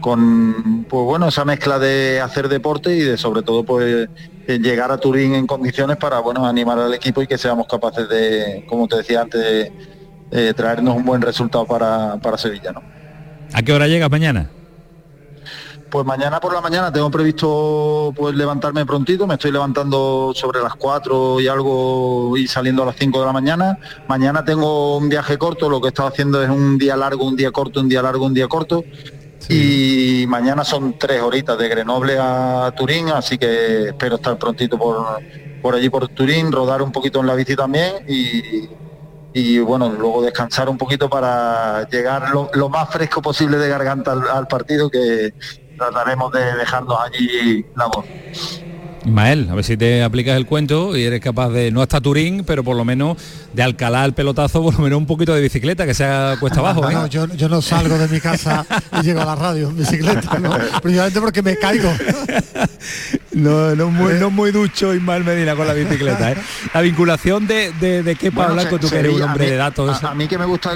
con pues bueno, esa mezcla de hacer deporte y de sobre todo pues eh, llegar a Turín en condiciones para bueno animar al equipo y que seamos capaces de, como te decía antes, de, eh, traernos un buen resultado para, para Sevilla, ¿no? ¿A qué hora llegas mañana? Pues mañana por la mañana tengo previsto pues levantarme prontito, me estoy levantando sobre las 4 y algo y saliendo a las 5 de la mañana. Mañana tengo un viaje corto, lo que he estado haciendo es un día largo, un día corto, un día largo, un día corto. Y mañana son tres horitas de Grenoble a Turín, así que espero estar prontito por, por allí por Turín, rodar un poquito en la bici también y, y bueno, luego descansar un poquito para llegar lo, más fresco posible de garganta al partido que trataremos de dejarnos allí la voz. Ismael, a ver si te aplicas el cuento y eres capaz de, no hasta Turín, pero por lo menos de Alcalá al pelotazo, por lo menos un poquito de bicicleta, que sea cuesta abajo. ¿eh? No, yo, yo no salgo de mi casa y llego a la radio en bicicleta, ¿no? Principalmente porque me caigo. [laughs] No, no, muy, no muy ducho Ismael Medina con la bicicleta. ¿eh? La vinculación de, de, de Kepa Bueno, tú que eres un hombre mí- de datos. A, a mí que me gusta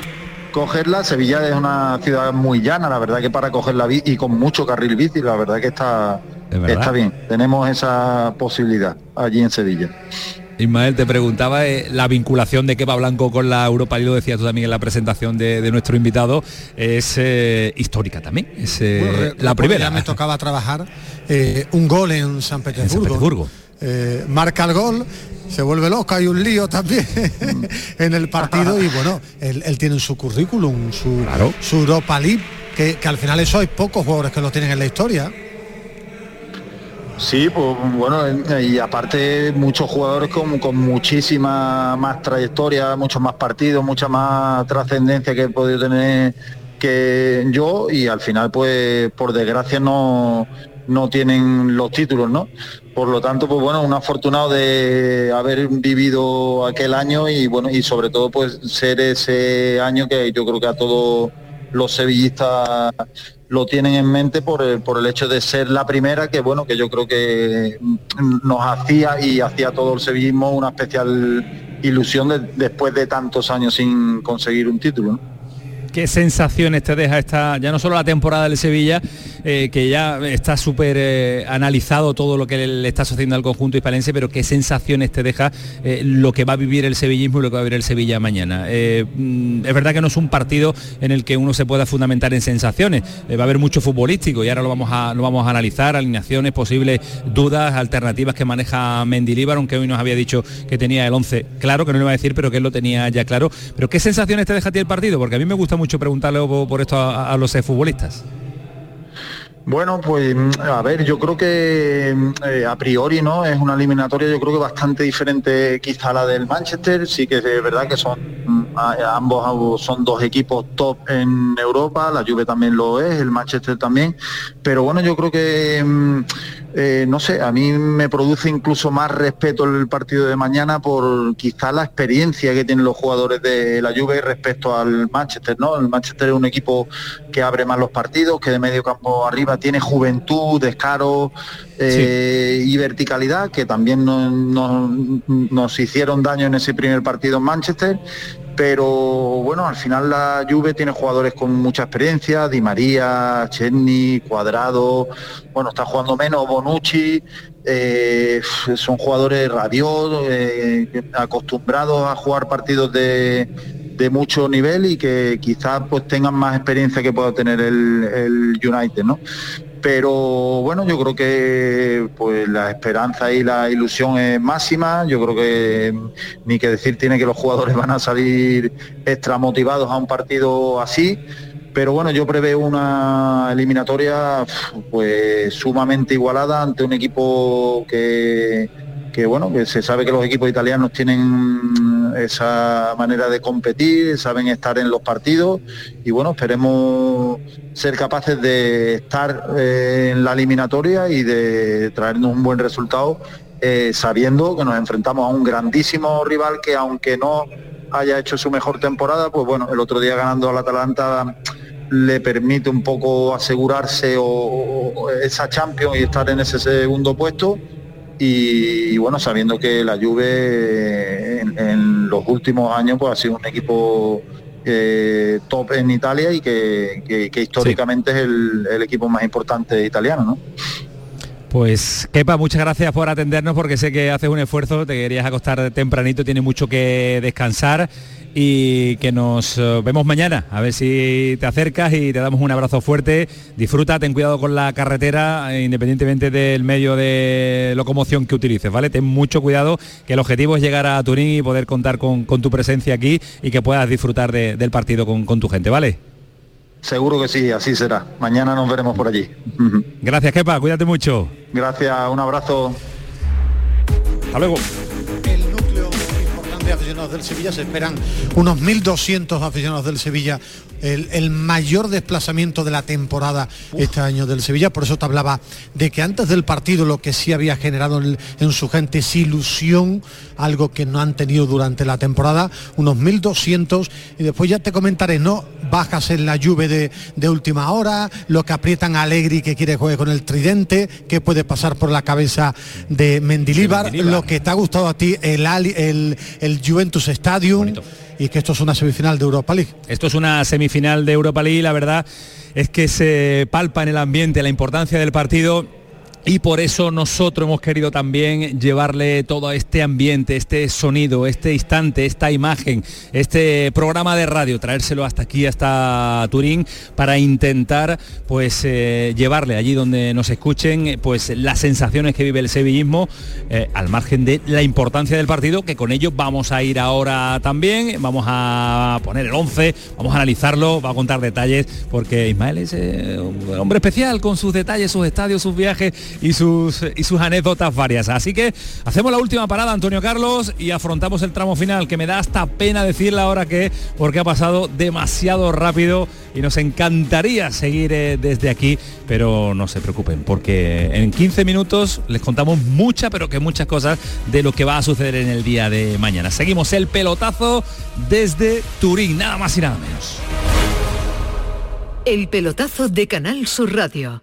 cogerla, Sevilla es una ciudad muy llana, la verdad que para cogerla bici y con mucho carril bici, la verdad que está. Está bien. Tenemos esa posibilidad allí en Sevilla. Ismael, te preguntaba eh, la vinculación de Kepa Blanco con la Europa League, lo decías tú también en la presentación de, de nuestro invitado, es eh, histórica también, es eh, Bueno, la primera. Ya me tocaba trabajar eh, un gol en San Petersburgo. Petersburgo. Eh, marca el gol, se vuelve loco, hay un lío también [laughs] en el partido y bueno, él, él tiene en su currículum, su, su Europa League, que, que al final eso hay pocos jugadores que lo tienen en la historia. Sí, pues bueno, y aparte muchos jugadores con, con muchísima más trayectoria, muchos más partidos, mucha más trascendencia que he podido tener que yo y al final pues por desgracia no, no tienen los títulos, ¿no? Por lo tanto, pues bueno, un afortunado de haber vivido aquel año y bueno, y sobre todo pues ser ese año que yo creo que a todos los sevillistas lo tienen en mente por el, por el hecho de ser la primera, que bueno, que yo creo que mm, nos hacía y hacía todo el sevillismo una especial ilusión de- después de tantos años sin conseguir un título. ¿Qué sensaciones te deja esta, ya no solo la temporada del Sevilla, eh, que ya está súper eh, analizado todo lo que le está sucediendo al conjunto hispalense, pero qué sensaciones te deja eh, lo que va a vivir el sevillismo y lo que va a vivir el Sevilla mañana? Mm, es verdad que no es un partido en el que uno se pueda fundamentar en sensaciones, va a haber mucho futbolístico y ahora lo vamos a, lo vamos a analizar, alineaciones, posibles dudas, alternativas que maneja Mendilíbar, aunque hoy nos había dicho que tenía el 11 claro, que no lo iba a decir, pero que él lo tenía ya claro. Pero ¿qué sensaciones te deja a ti el partido? Porque a mí me gusta mucho preguntarle por, esto a, a los futbolistas. Bueno, pues mm, a ver, yo creo que mm, eh, a priori no es una eliminatoria, yo creo que bastante diferente quizá a la del Manchester, sí que es verdad que son mm, ambos son dos equipos top en Europa, la Juve también lo es, el Manchester también, pero bueno, yo creo que mm, eh, no sé, a mí me produce incluso más respeto el partido de mañana por quizá la experiencia que tienen los jugadores de la Juve respecto al Manchester, ¿no? El Manchester es un equipo que abre más los partidos, que de medio campo arriba tiene juventud, descaro eh, y verticalidad, que también no- no- nos hicieron daño en ese primer partido en Manchester. Pero bueno, al final la Juve tiene jugadores con mucha experiencia, Di María, Chenny, Cuadrado, bueno, está jugando menos, Bonucci, eh, son jugadores radiosos, eh, acostumbrados a jugar partidos de, de mucho nivel y que quizás pues tengan más experiencia que pueda tener el, el United, ¿no? Pero bueno, yo creo que pues la esperanza y la ilusión es máxima. Yo creo que ni que decir tiene que los jugadores [laughs] van a salir extra motivados a un partido así. Pero bueno, yo preveo una eliminatoria pues sumamente igualada ante un equipo que, que bueno, que se sabe que los equipos italianos tienen esa manera de competir, saben estar en los partidos y bueno, esperemos ser capaces de estar eh, en la eliminatoria y de traernos un buen resultado eh, sabiendo que nos enfrentamos a un grandísimo rival que aunque no haya hecho su mejor temporada, pues bueno, el otro día ganando al Atalanta le permite un poco asegurarse o, esa Champions y estar en ese segundo puesto y, y bueno, sabiendo que la Juve en, en los últimos años pues ha sido un equipo eh, top en Italia y que, que- que históricamente es el, el equipo más importante italiano, ¿no? Pues Kepa, muchas gracias por atendernos porque sé que haces un esfuerzo, te querías acostar tempranito, tienes mucho que descansar y que nos eh, vemos mañana, a ver si te acercas y te damos un abrazo fuerte. Disfruta, ten cuidado con la carretera, eh, independientemente del medio de locomoción que utilices, ¿vale? Ten mucho cuidado, que el objetivo es llegar a Turín y poder contar con, tu presencia aquí y que puedas disfrutar del partido con, con tu gente, ¿vale? Seguro que sí, así será. Mañana nos veremos por allí. Gracias, Kepa, cuídate mucho. Gracias, un abrazo. Hasta luego de aficionados del Sevilla, se esperan unos 1.200 aficionados del Sevilla el, mayor desplazamiento de la temporada este año del Sevilla. Por eso te hablaba de que antes del partido lo que sí había generado en, su gente es ilusión, algo que no han tenido durante la temporada, unos 1.200 y después ya te comentaré, ¿no? Bajas en la lluvia de, última hora, lo que aprietan a Alegri que quiere jugar con el tridente, qué puede pasar por la cabeza de Mendilíbar, lo que te ha gustado a ti, el, el, el Juventus Stadium y que esto es una semifinal de Europa League. Esto es una semifinal de Europa League, la verdad es que se palpa en el ambiente la importancia del partido y por eso nosotros hemos querido también llevarle todo este ambiente, este sonido, este instante, esta imagen, este programa de radio, traérselo hasta aquí, hasta Turín, para intentar pues eh, llevarle allí donde nos escuchen pues las sensaciones que vive el sevillismo eh, al margen de la importancia del partido, que con ello vamos a ir ahora también, vamos a poner el 11, vamos a analizarlo, va a contar detalles, porque Ismael es eh, un hombre especial con sus detalles, sus estadios, sus viajes y sus, y sus anécdotas varias. Así que hacemos la última parada, Antonio Carlos, y afrontamos el tramo final, que me da hasta pena decir la hora que, porque ha pasado demasiado rápido y nos encantaría seguir eh, desde aquí, pero no se preocupen, porque en 15 minutos les contamos muchas, pero que muchas cosas de lo que va a suceder en el día de mañana. Seguimos el pelotazo desde Turín, nada más y nada menos. El pelotazo de Canal Sur Radio,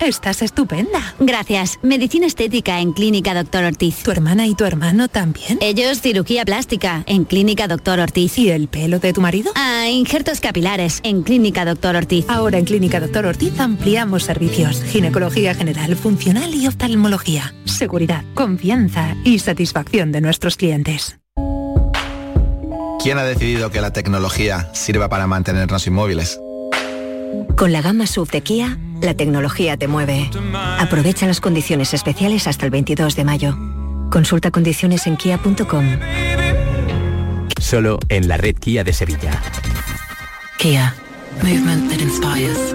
Estás estupenda. Gracias. Medicina estética en Clínica Doctor Ortiz. ¿Tu hermana y tu hermano también? Ellos cirugía plástica en Clínica Doctor Ortiz. ¿Y el pelo de tu marido? Ah, injertos capilares en Clínica Doctor Ortiz. Ahora en Clínica Doctor Ortiz ampliamos servicios. Ginecología general, funcional y oftalmología. Seguridad, confianza y satisfacción de nuestros clientes. ¿Quién ha decidido que la tecnología sirva para mantenernos inmóviles? Con la gama SUV de Kia, la tecnología te mueve. Aprovecha las condiciones especiales hasta el 22 de mayo. Consulta condiciones en kia.com. Solo en la red Kia de Sevilla. Kia. Movement that inspires.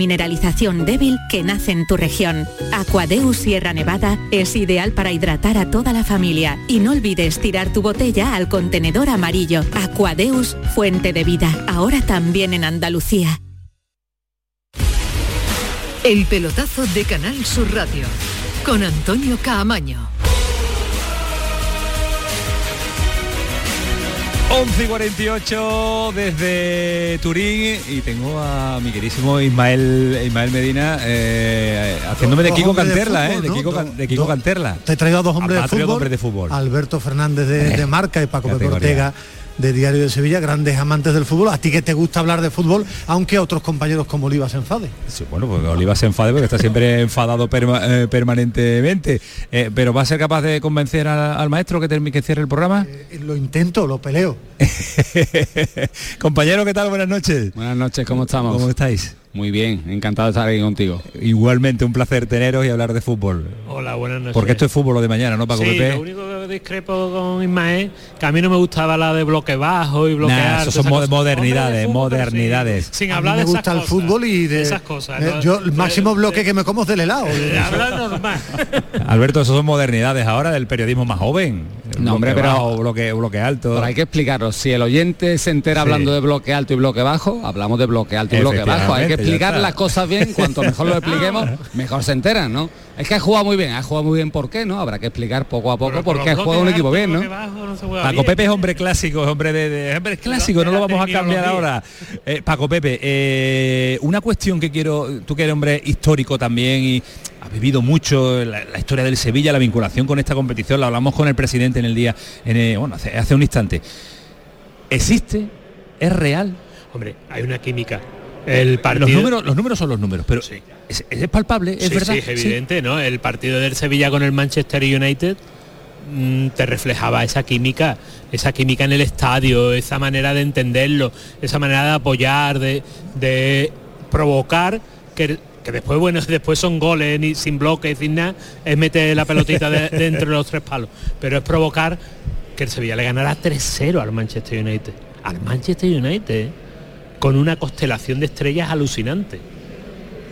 mineralización débil que nace en tu región. Aquadeus Sierra Nevada es ideal para hidratar a toda la familia y no olvides tirar tu botella al contenedor amarillo. Aquadeus, fuente de vida, ahora también en Andalucía. El pelotazo de Canal Sur Radio con Antonio Caamaño. 11 y 48 desde Turín y tengo a mi querísimo Ismael Ismael Medina eh, haciéndome de Kiko de Canterla, fútbol, eh, de. Kiko, Can- de Kiko Canterla. Te he traído a dos hombres, de, fútbol, hombres de fútbol. Alberto Fernández de, de Marca y Paco. Ortega de Diario de Sevilla, grandes amantes del fútbol. A ti que te gusta hablar de fútbol, aunque a otros compañeros como Oliva se enfade. Sí, bueno, pues Oliva se enfade porque está siempre [laughs] enfadado perma- eh, permanentemente. Eh, pero ¿va a ser capaz de convencer al, al maestro que, termine que cierre el programa? Eh, Lo intento, lo peleo. [laughs] Compañero, ¿qué tal? Buenas noches. Buenas noches, ¿cómo estamos? ¿Cómo estáis? Muy bien, encantado de estar aquí contigo. Igualmente, un placer teneros y hablar de fútbol. Hola, buenas noches. Porque esto es fútbol lo de mañana, ¿no, Paco sí, Pepe? lo único que discrepo con Ismael, que a mí no me gustaba la de bloque bajo y bloquear. Nah, eso son mo- modernidades, fútbol, modernidades. sí, Sin A mí hablar me de esas gusta el cosas, fútbol y de, esas cosas. eh, ¿no? yo el máximo bloque que me como es del helado. [laughs] De hablar normal. Alberto, eso son modernidades ahora del periodismo más joven. No, hombre, pero- bajo, bloque, bloque alto. Pero hay que explicarlo. Si el oyente se entera Sí. hablando de bloque alto y bloque bajo, hablamos de bloque alto y bloque bajo. Hay que explicar las cosas bien. Cuanto mejor lo [laughs] expliquemos, mejor se enteran, ¿no? Es que ha jugado muy bien, ha jugado muy bien. ¿Por qué? ¿No? Habrá que explicar poco a poco por qué ha jugado un equipo bien, ¿no? Paco Pepe es hombre clásico, es hombre de, de- hombre clásico, no lo vamos a cambiar ahora. Eh, Paco Pepe, eh, una cuestión que quiero, tú que eres hombre histórico también y has vivido mucho la, la historia del Sevilla, la vinculación con esta competición, la hablamos con el presidente en el día, en el- bueno, hace, hace un instante. ¿Existe? ¿Es real? Hombre, hay una química. El partido... Los números, los números son los números, pero es, es palpable, es sí, verdad. Sí, es evidente, ¿no? El partido del Sevilla con el Manchester United mm, te reflejaba esa química, esa química en el estadio, esa manera de entenderlo, esa manera de apoyar, de, de provocar que, que después, bueno, [laughs] después son goles ni sin bloque, sin nada, es meter la pelotita de, [laughs] de entre los tres palos. Pero es provocar que el Sevilla le ganara 3-0 al Manchester United. Al Manchester United, con una constelación de estrellas alucinante.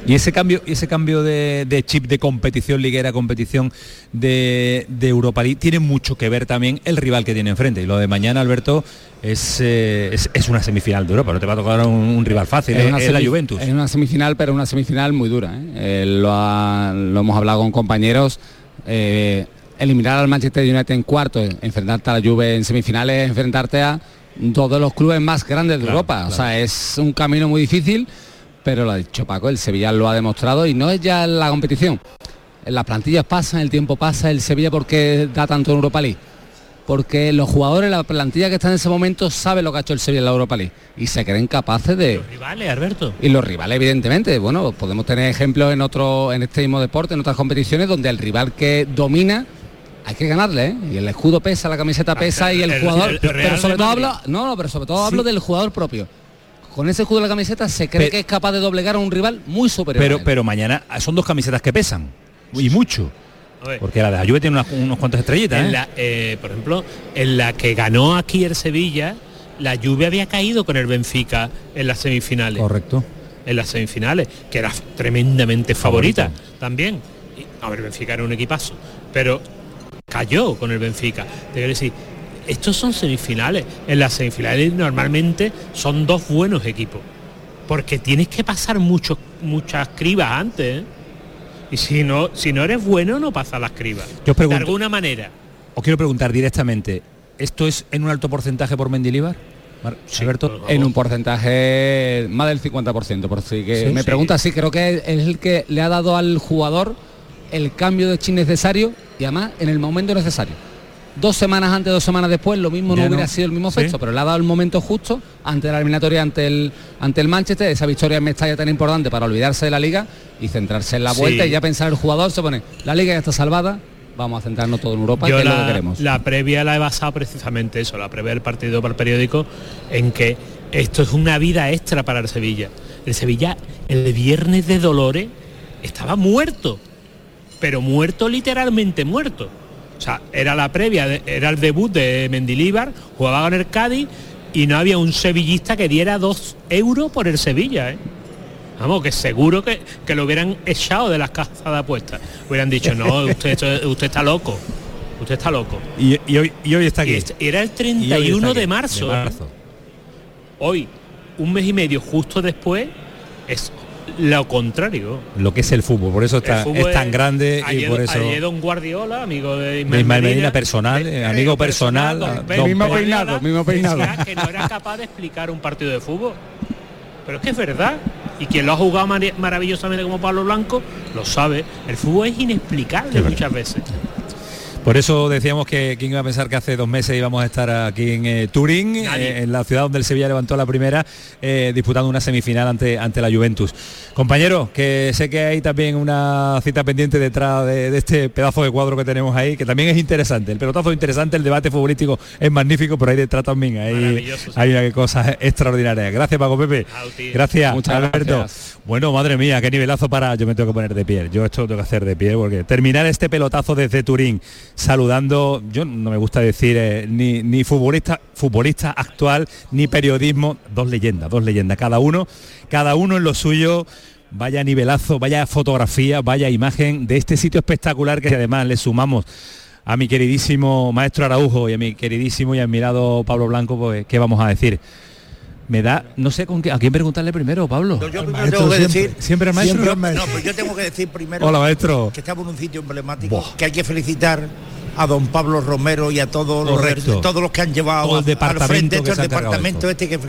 Y ese cambio, ese cambio de, de chip de competición liguera, competición de, de Europa League, tiene mucho que ver también el rival que tiene enfrente. Y lo de mañana, Alberto, es, eh, es, es una semifinal de Europa, no te va a tocar un, un rival fácil, es, una es la Juventus. Es una semifinal, pero una semifinal muy dura. ¿eh? Eh, lo, ha- lo hemos hablado con compañeros. eliminar al Manchester United en cuarto, enfrentarte a la Juve en semifinales, enfrentarte a dos de los clubes más grandes de Claro, Europa. claro. O sea, es un camino muy difícil, pero lo ha dicho Paco, el Sevilla lo ha demostrado y no es ya la competición. Las plantillas pasan, el tiempo pasa, el Sevilla porque da tanto en Europa League porque los jugadores, la plantilla que está en ese momento sabe lo que ha hecho el Sevilla en la Europa League y se creen capaces de... Rivales, Alberto. Y los rivales, evidentemente, bueno, podemos tener ejemplos en otro, en este mismo deporte, en otras competiciones, donde el rival que domina hay que ganarle, ¿eh? Y el escudo pesa, la camiseta pesa y el, el- jugador. el pero sobre todo hablo, no, no, pero sobre todo hablo del jugador propio. Con ese escudo de la camiseta se cree que es capaz de doblegar a un rival muy superior. Pero, pero mañana son dos camisetas que pesan, y mucho. Porque la de la Juve tiene unas- unos cuantos estrellitas, En ¿eh? la, eh, por ejemplo, en la que ganó aquí el Sevilla, la lluvia había caído con el Benfica en las semifinales. Correcto. En las semifinales, que era tremendamente favorita, Favorita. también. Y, a ver, el Benfica era un equipazo, pero cayó con el Benfica. Te quiero decir, estos son semifinales. En las semifinales normalmente son dos buenos equipos. Porque tienes que pasar muchos, muchas cribas antes. ¿eh? Y si no, si no eres bueno, no pasa las cribas. Yo pregunto- de alguna manera. Os quiero preguntar directamente, ¿esto es en un alto porcentaje por Mendilibar? Alberto. en un porcentaje más del 50%, por si que Sí, me sí. pregunta si creo que es el que le ha dado al jugador el cambio de chip necesario y además en el momento necesario. Dos semanas antes, dos semanas después, lo mismo Ya no hubiera no. sido el mismo Sí. efecto, pero le ha dado el momento justo ante la eliminatoria, ante el, ante el Manchester, esa victoria en Mestalla tan importante para olvidarse de la liga y centrarse en la Sí. vuelta y ya pensar el jugador, se pone, la liga ya está salvada, vamos a centrarnos todo en Europa, que Yo es lo que la, queremos. la previa la he basado precisamente eso, la previa del partido para el periódico, en que esto es una vida extra para el Sevilla. El Sevilla, el viernes de Dolores, estaba muerto, pero muerto literalmente muerto. O sea, era la previa, era el debut de Mendilíbar, jugaba con el Cádiz y no había un sevillista que diera dos euros por el Sevilla, ¿eh? Vamos, que seguro que, que lo hubieran echado de las casas de apuestas. Hubieran dicho, no, usted, usted está loco. Usted está loco. Y, y hoy, y hoy está aquí. Y este- era el Y hoy está 31 aquí, de marzo. de ¿eh? marzo. Hoy, un mes y medio justo después, es lo contrario. Lo que es el fútbol, por eso está, es tan grande y por eso. Ayer Don Guardiola, amigo de Ismael Medina, personal, eh, amigo personal, don, mismo peinado, mismo peinado. Que no era capaz de explicar un partido de fútbol. Pero es que es verdad. Y quien lo ha jugado maravillosamente como Pablo Blanco, lo sabe. El fútbol es inexplicable muchas veces. Por eso decíamos que quién iba a pensar que hace dos meses íbamos a estar aquí en eh, Turín, eh, en la ciudad donde el Sevilla levantó la primera, eh, disputando una semifinal ante, ante la Juventus. Compañero, que sé que hay también una cita pendiente detrás de, este pedazo de cuadro que tenemos ahí, que también es interesante. El pelotazo es interesante, el debate futbolístico es magnífico, pero ahí detrás también hay, hay una cosa extraordinaria. Gracias, Paco Pepe. Gracias, Muchas Alberto. Bueno, madre mía, qué nivelazo para... Yo me tengo que poner de pie. Yo esto lo tengo que hacer de pie porque terminar este pelotazo desde Turín saludando, yo no me gusta decir eh, ni, ni futbolista, futbolista actual, ni periodismo, dos leyendas, dos leyendas, cada uno, cada uno en lo suyo. Vaya nivelazo, vaya fotografía, vaya imagen de este sitio espectacular que además le sumamos a mi queridísimo maestro Araujo y a mi queridísimo y admirado Pablo Blanco, pues, ¿qué vamos a decir? Me da, no sé con qué, a quién preguntarle primero, Pablo. yo primero tengo que decir, siempre el maestro. No, pero yo tengo que decir primero Hola, maestro. que estamos en un sitio emblemático, que hay que felicitar a don Pablo Romero y a todos los, todos los que han llevado al frente este departamento este que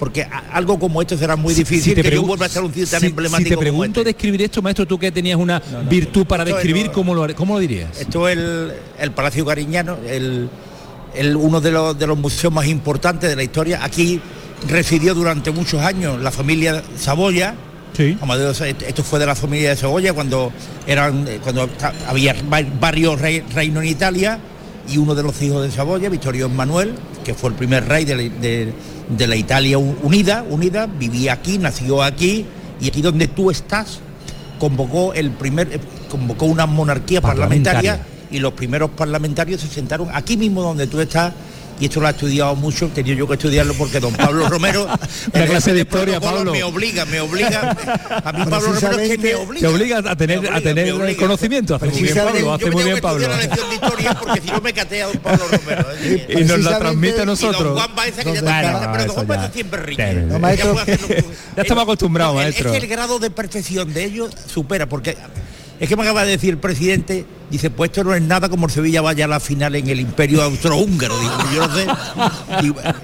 porque algo como esto será muy difícil que yo vuelva a ser un sitio tan emblemático. Si te pregunto este. describir esto, maestro, tú que tenías una virtud para describir, ¿cómo, lo, ¿cómo lo dirías? Esto es el, el Palacio Cariñano, el, el, uno de los, de los museos más importantes de la historia. Aquí residió durante muchos años la familia Saboya. Sí. esto fue de la familia de Saboya cuando eran eh, cuando había varios reinos en Italia y uno de los hijos de Saboya, Vittorio Manuel, que fue el primer rey de la, Italia unida, unida, vivía aquí, nació aquí y aquí donde tú estás convocó el primer eh, convocó una monarquía parlamentaria y los primeros parlamentarios se sentaron aquí mismo donde tú estás y esto lo ha estudiado mucho, tenía yo que estudiarlo porque don Pablo [laughs] Romero, la clase de historia, Pablo, me obliga, me obliga, a mí Pablo Romero es que me obliga. Te obliga a tener, a tener conocimiento, hace muy bien Pablo, hace muy bien Pablo. la lección de historia porque si no me catea don Pablo [laughs] Romero. y nos la transmite a nosotros. Y don Juan Baeza que ya está, pero don Juan Baeza siempre rico. [laughs] Ya estamos acostumbrados, maestro. Es que el grado de perfección de ellos supera, porque es que me acaba de decir el presidente, dice, pues esto no es nada como el Sevilla vaya a la final en el Imperio Austrohúngaro. Digo, yo no sé.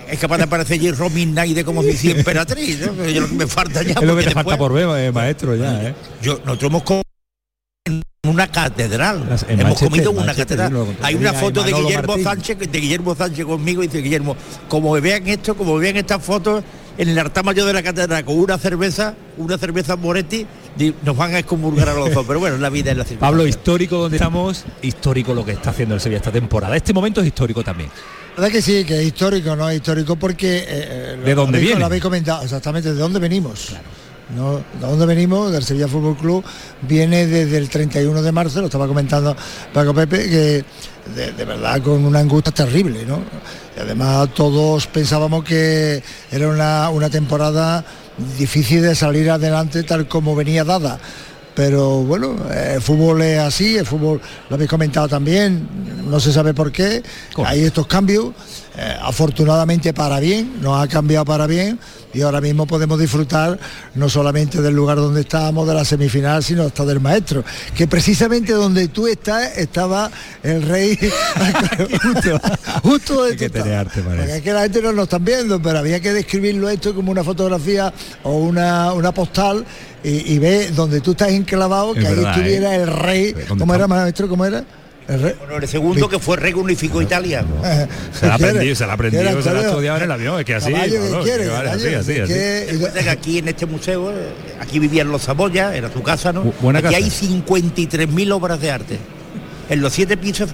es capaz de aparecer allí Romin Naide como si emperatriz, ¿no? Yo lo que me falta ya. Es lo que te falta por ver, eh, maestro, ya, ¿eh? Yo, nosotros hemos comido en una catedral. hemos comido en una catedral. Hay una foto de Guillermo Sánchez, de Guillermo Sánchez conmigo, y dice Guillermo, como vean esto, como vean estas fotos, en el altar mayor de la catedral con una cerveza, una cerveza Moretti, nos van a excomulgar a los dos. Pero bueno, la vida es la circunstancia. Pablo, histórico donde estamos, histórico lo que está haciendo el Sevilla esta temporada. Este momento es histórico también. La verdad que sí, que es histórico, no es histórico porque... Eh, eh, ¿De dónde viene? Lo habéis comentado, exactamente, ¿de dónde venimos? ¿no? ¿De dónde venimos? Del Sevilla Fútbol Club. Viene desde el 31 de marzo, lo estaba comentando Paco Pepe, que de, verdad con una angustia terrible, ¿no? Y además todos pensábamos que era una, una temporada difícil de salir adelante tal como venía dada pero bueno, el fútbol es así, el fútbol lo habéis comentado también, no se sabe por qué, hay estos cambios, eh, afortunadamente para bien, nos ha cambiado para bien, y ahora mismo podemos disfrutar no solamente del lugar donde estábamos, de la semifinal, sino hasta del maestro, que precisamente donde tú estás estaba el rey. [laughs] Justo, justo de que Porque es que la gente no lo están viendo, pero había que describirlo esto como una fotografía o una, una postal y, ve donde tú estás enclavado, que ahí estuviera ¿eh? el rey, ¿cómo era maestro? ¿Cómo era? El, bueno, el segundo que fue rey unificó Italia. Se la ha aprendido, se la ha aprendido, se la ha estudiado en el avión, es que así. que aquí en este museo, eh, aquí vivían los Saboya, era su casa, ¿no? aquí hay 53.000 obras de arte. En los siete pisos,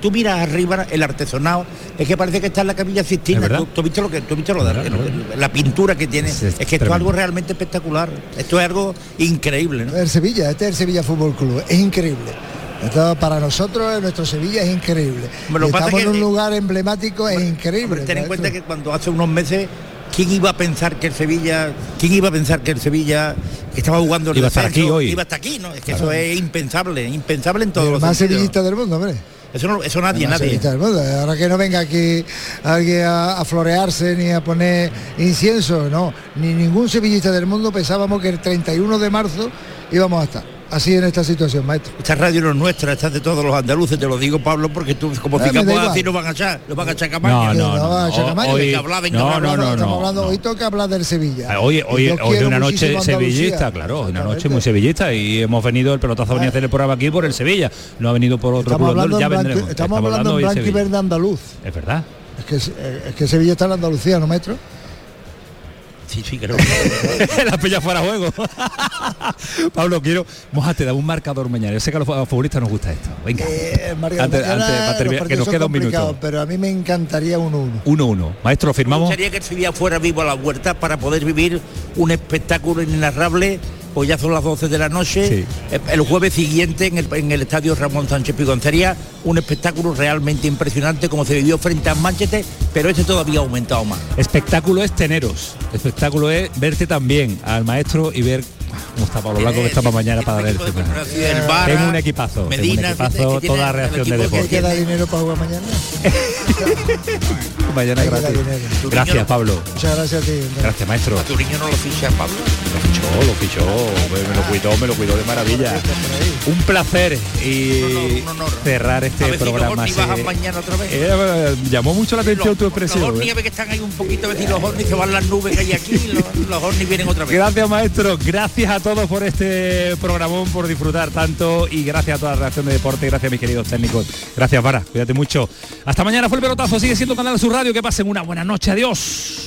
tú, miras arriba el artesonado, es que parece que está en la capilla Sistina. ¿Tú, has visto lo que, tú has visto lo de, la pintura que tiene. Es, que esto es algo realmente espectacular. Esto es algo increíble. ¿no? El Sevilla, este es el Sevilla Fútbol Club, es increíble. Esto para nosotros, nuestro Sevilla es increíble. estamos en un lugar emblemático, es increíble. Ten en cuenta que cuando hace unos meses ¿Quién iba a pensar que el Sevilla, quién iba a pensar que el Sevilla estaba jugando el iba a estar aquí hoy? Iba hasta aquí, ¿no? Es que eso es impensable, impensable en todos los más sevillista del mundo, hombre. Eso, no, eso nadie, nadie. Sevillista del mundo. Ahora que no venga aquí alguien a, a florearse ni a poner incienso, no. Ni ningún sevillista del mundo pensábamos que el 31 de marzo íbamos a estar así en esta situación, maestro. Esta radio no es nuestra, esta es de todos los andaluces, te lo digo Pablo, porque tú como da cicamos así nos van a echar, nos van a echar Camaño. No, no, no. no, no, no, Estamos no, hablando, no. hoy toca hablar del Sevilla. Ah, Hoy, hoy, hoy de una noche sevillista, claro, una noche muy sevillista y hemos venido el pelotazo venía a hacer el programa aquí por el Sevilla, no ha venido por otro Estamos club, hablando, ya vendremos. estamos hablando en blanco y verde andaluz. Es verdad. Es que, es que Sevilla está en Andalucía, ¿no, maestro? Sí, sí, creo. [laughs] la pilla fuera juego. [laughs] Pablo, quiero, mojate, da un marcador mañana. Yo sé que a los futbolistas nos gusta esto. Venga. Eh, Antes- antes, terminar, que nos queda un minuto. Pero a mí me encantaría un 1 1-1. Maestro, Me firmamos. gustaría que el Sevilla fuera vivo a la huerta para poder vivir un espectáculo inenarrable. Pues ya son las 12 de la noche. Sí. Eh, El jueves siguiente en el, en el estadio Ramón Sánchez Piconcería, un espectáculo realmente impresionante como se vivió frente a Manchester, pero este todavía ha aumentado más. Espectáculo es teneros. Espectáculo es verte también al maestro y ver cómo está Pablo Blanco que está para mañana para ver el Vara, Tengo un equipazo, tengo Medina, un equipazo, tiene toda reacción de deporte. ¿Queda dinero para jugar mañana? [laughs] Mañana gratis. Gracias, Pablo. Muchas gracias a ti. Gracias, maestro. ¿A tu niño no lo ficha Pablo? Lo fichó, lo fichó, me, lo cuidó, me lo cuidó de maravilla. Un placer y cerrar este los programa. Mañana otra vez. Eh, llamó mucho la atención tu Los expresión. Horni ¿eh? a ver que están ahí un poquito, si los Horni se van las nubes que hay aquí, los, los Horni vienen otra vez. Gracias maestro, gracias a todos por este programón, por disfrutar tanto y gracias a toda la reacción de deporte, gracias a mis queridos técnicos. Gracias Vara, cuídate mucho. Hasta mañana fue el pelotazo, sigue siendo Canal Sur Radio, que pasen una buena noche, adiós.